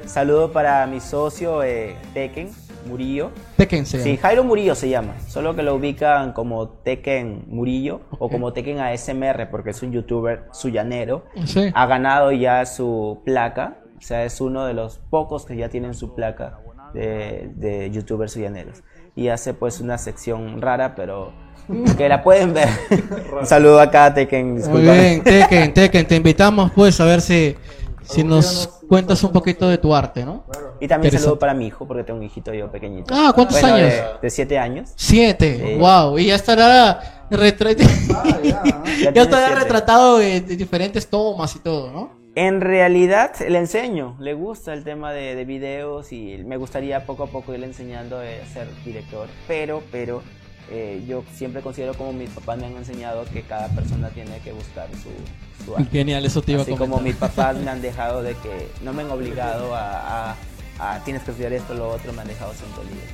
E: Saludo para mi socio eh, Tekken Murillo.
A: Tekken se
E: Sí,
A: llama.
E: Jairo Murillo se llama, solo que lo ubican como Tekken Murillo o como Tekken ASMR porque es un youtuber suyanero.
A: Sí.
E: Ha ganado ya su placa, o sea, es uno de los pocos que ya tienen su placa de, de youtubers suyaneros. Y hace pues una sección rara, pero que la pueden ver. un saludo acá Tekken,
A: Muy
E: disculpa.
A: bien, Tekken, Tekken, te invitamos pues a ver si, si nos cuentas un poquito de tu arte, ¿no?
E: Y también saludo para mi hijo, porque tengo un hijito yo pequeñito.
A: Ah, ¿cuántos
E: Bueno,
A: años?
E: De, de siete años.
A: Siete,
E: Sí.
A: wow, y ya estará, retra- ya estará retratado de, de diferentes tomas y todo, ¿no?
E: En realidad le enseño, le gusta el tema de, de videos y me gustaría poco a poco irle enseñando a ser director, pero, pero eh, yo siempre considero como mis papás me han enseñado que cada persona tiene que buscar su, su arte.
A: Genial, eso te iba
E: Así como mis papás me han dejado de que no me han obligado a, a- a tienes que estudiar esto, lo otro, me han dejado siempre libre.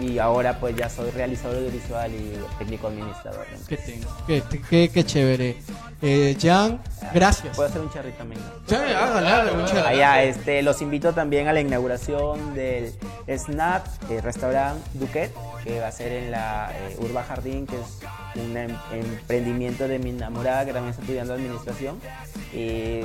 E: Y ahora pues ya soy realizador audiovisual y técnico administrador.
A: Qué, qué, qué- qué chévere. Eh, Jan, gracias.
E: Puedo hacer un cherry también.
A: Sí, hágale, hágale, un.
E: Allá, este, los invito también a la inauguración del Snap eh, Restaurant Duquet, que va a ser en la eh, Urba Jardín, que es un em- emprendimiento de mi enamorada que también está estudiando administración. Y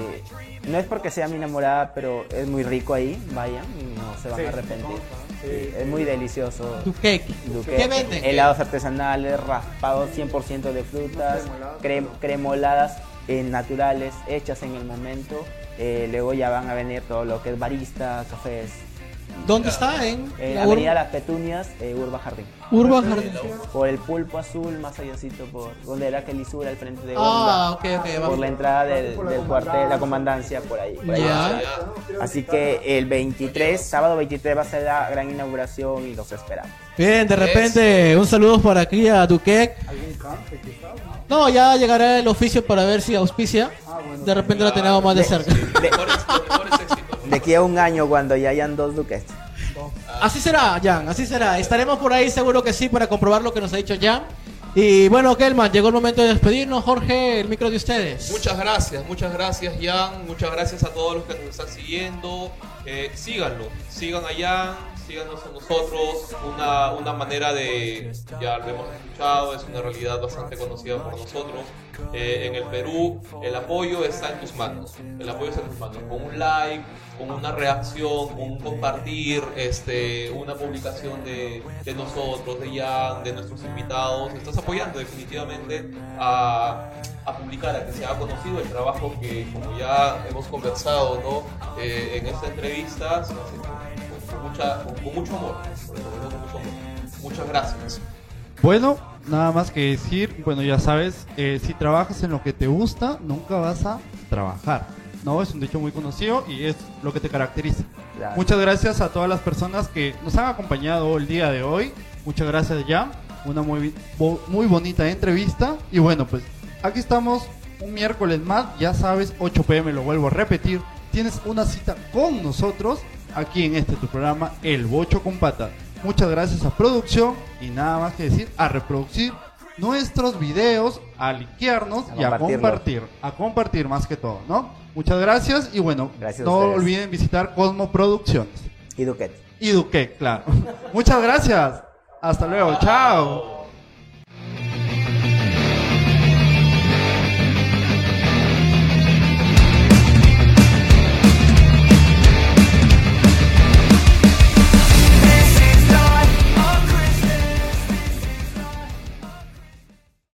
E: no es porque sea mi enamorada, pero es muy rico ahí, vayan, no se van
C: Sí,
E: a arrepentir. Sí, es muy delicioso.
A: Tu cake.
E: Duquet.
A: ¿Qué venden?
E: Helados artesanales, raspados 100% de frutas, crem- cremoladas eh, naturales, hechas en el momento. Eh, luego ya van a venir todo lo que es barista, cafés.
A: ¿Dónde está? En la
E: Avenida
A: Ur-
E: Las Petunias, eh, Urba Jardín.
A: Urba Jardín.
E: Por el pulpo azul, más allácito, por donde era que lisura al frente de
A: Ah,
E: Honda.
A: ok, ok,
E: Por
A: vamos.
E: la entrada del, del cuartel, la comandancia, por ahí. por ahí.
A: Ya.
E: Así que el 23, sábado 23 va a ser la gran inauguración y los esperamos.
A: Bien, de repente, un saludo por aquí a Duquet.
C: ¿Algún canje quizás?
A: No, ya llegará el oficio para ver si auspicia. De repente lo tenemos más de cerca.
E: De aquí a un año, cuando ya hayan dos duques.
A: Así será, Jan, así será. Estaremos por ahí seguro que sí para comprobar lo que nos ha dicho Jan. Y bueno, Kelman, llegó el momento de despedirnos. Jorge, el micro de ustedes.
D: Muchas gracias, muchas gracias Jan, muchas gracias a todos los que nos están siguiendo. Eh, síganlo, sigan a Jan, síganos a nosotros. Una, una manera de, ya lo hemos escuchado, es una realidad bastante conocida por nosotros. Eh, en el Perú el apoyo está en tus manos, el apoyo está en tus manos, con un like, con una reacción, con un compartir, este, una publicación de, de nosotros, de Jan, de nuestros invitados. Estás apoyando definitivamente a, a publicar, a que se haga conocido el trabajo que, como ya hemos conversado ¿no? Eh, en esta entrevista, se hace con, mucha, con, con mucho amor. sobre todo con mucho amor. Muchas gracias.
B: Bueno, nada más que decir, bueno, ya sabes, eh, si trabajas en lo que te gusta, nunca vas a trabajar. No, es un dicho muy conocido y es lo que te caracteriza.
E: Claro.
B: Muchas gracias a todas las personas que nos han acompañado el día de hoy. Muchas gracias ya. Una muy, muy bonita entrevista. Y bueno, pues aquí estamos un miércoles más. Ya sabes, 8 pm, lo vuelvo a repetir. Tienes una cita con nosotros aquí en este tu programa, El Bocho con Pata. Muchas gracias a producción y nada más que decir, a reproducir nuestros videos, a liquearnos
E: A
B: y a compartir. A compartir más que todo, ¿no? Muchas gracias y bueno,
E: Gracias
B: no olviden visitar Cosmo Producciones.
E: Y Duquet.
B: Y claro. Muchas gracias. Hasta luego. Chao.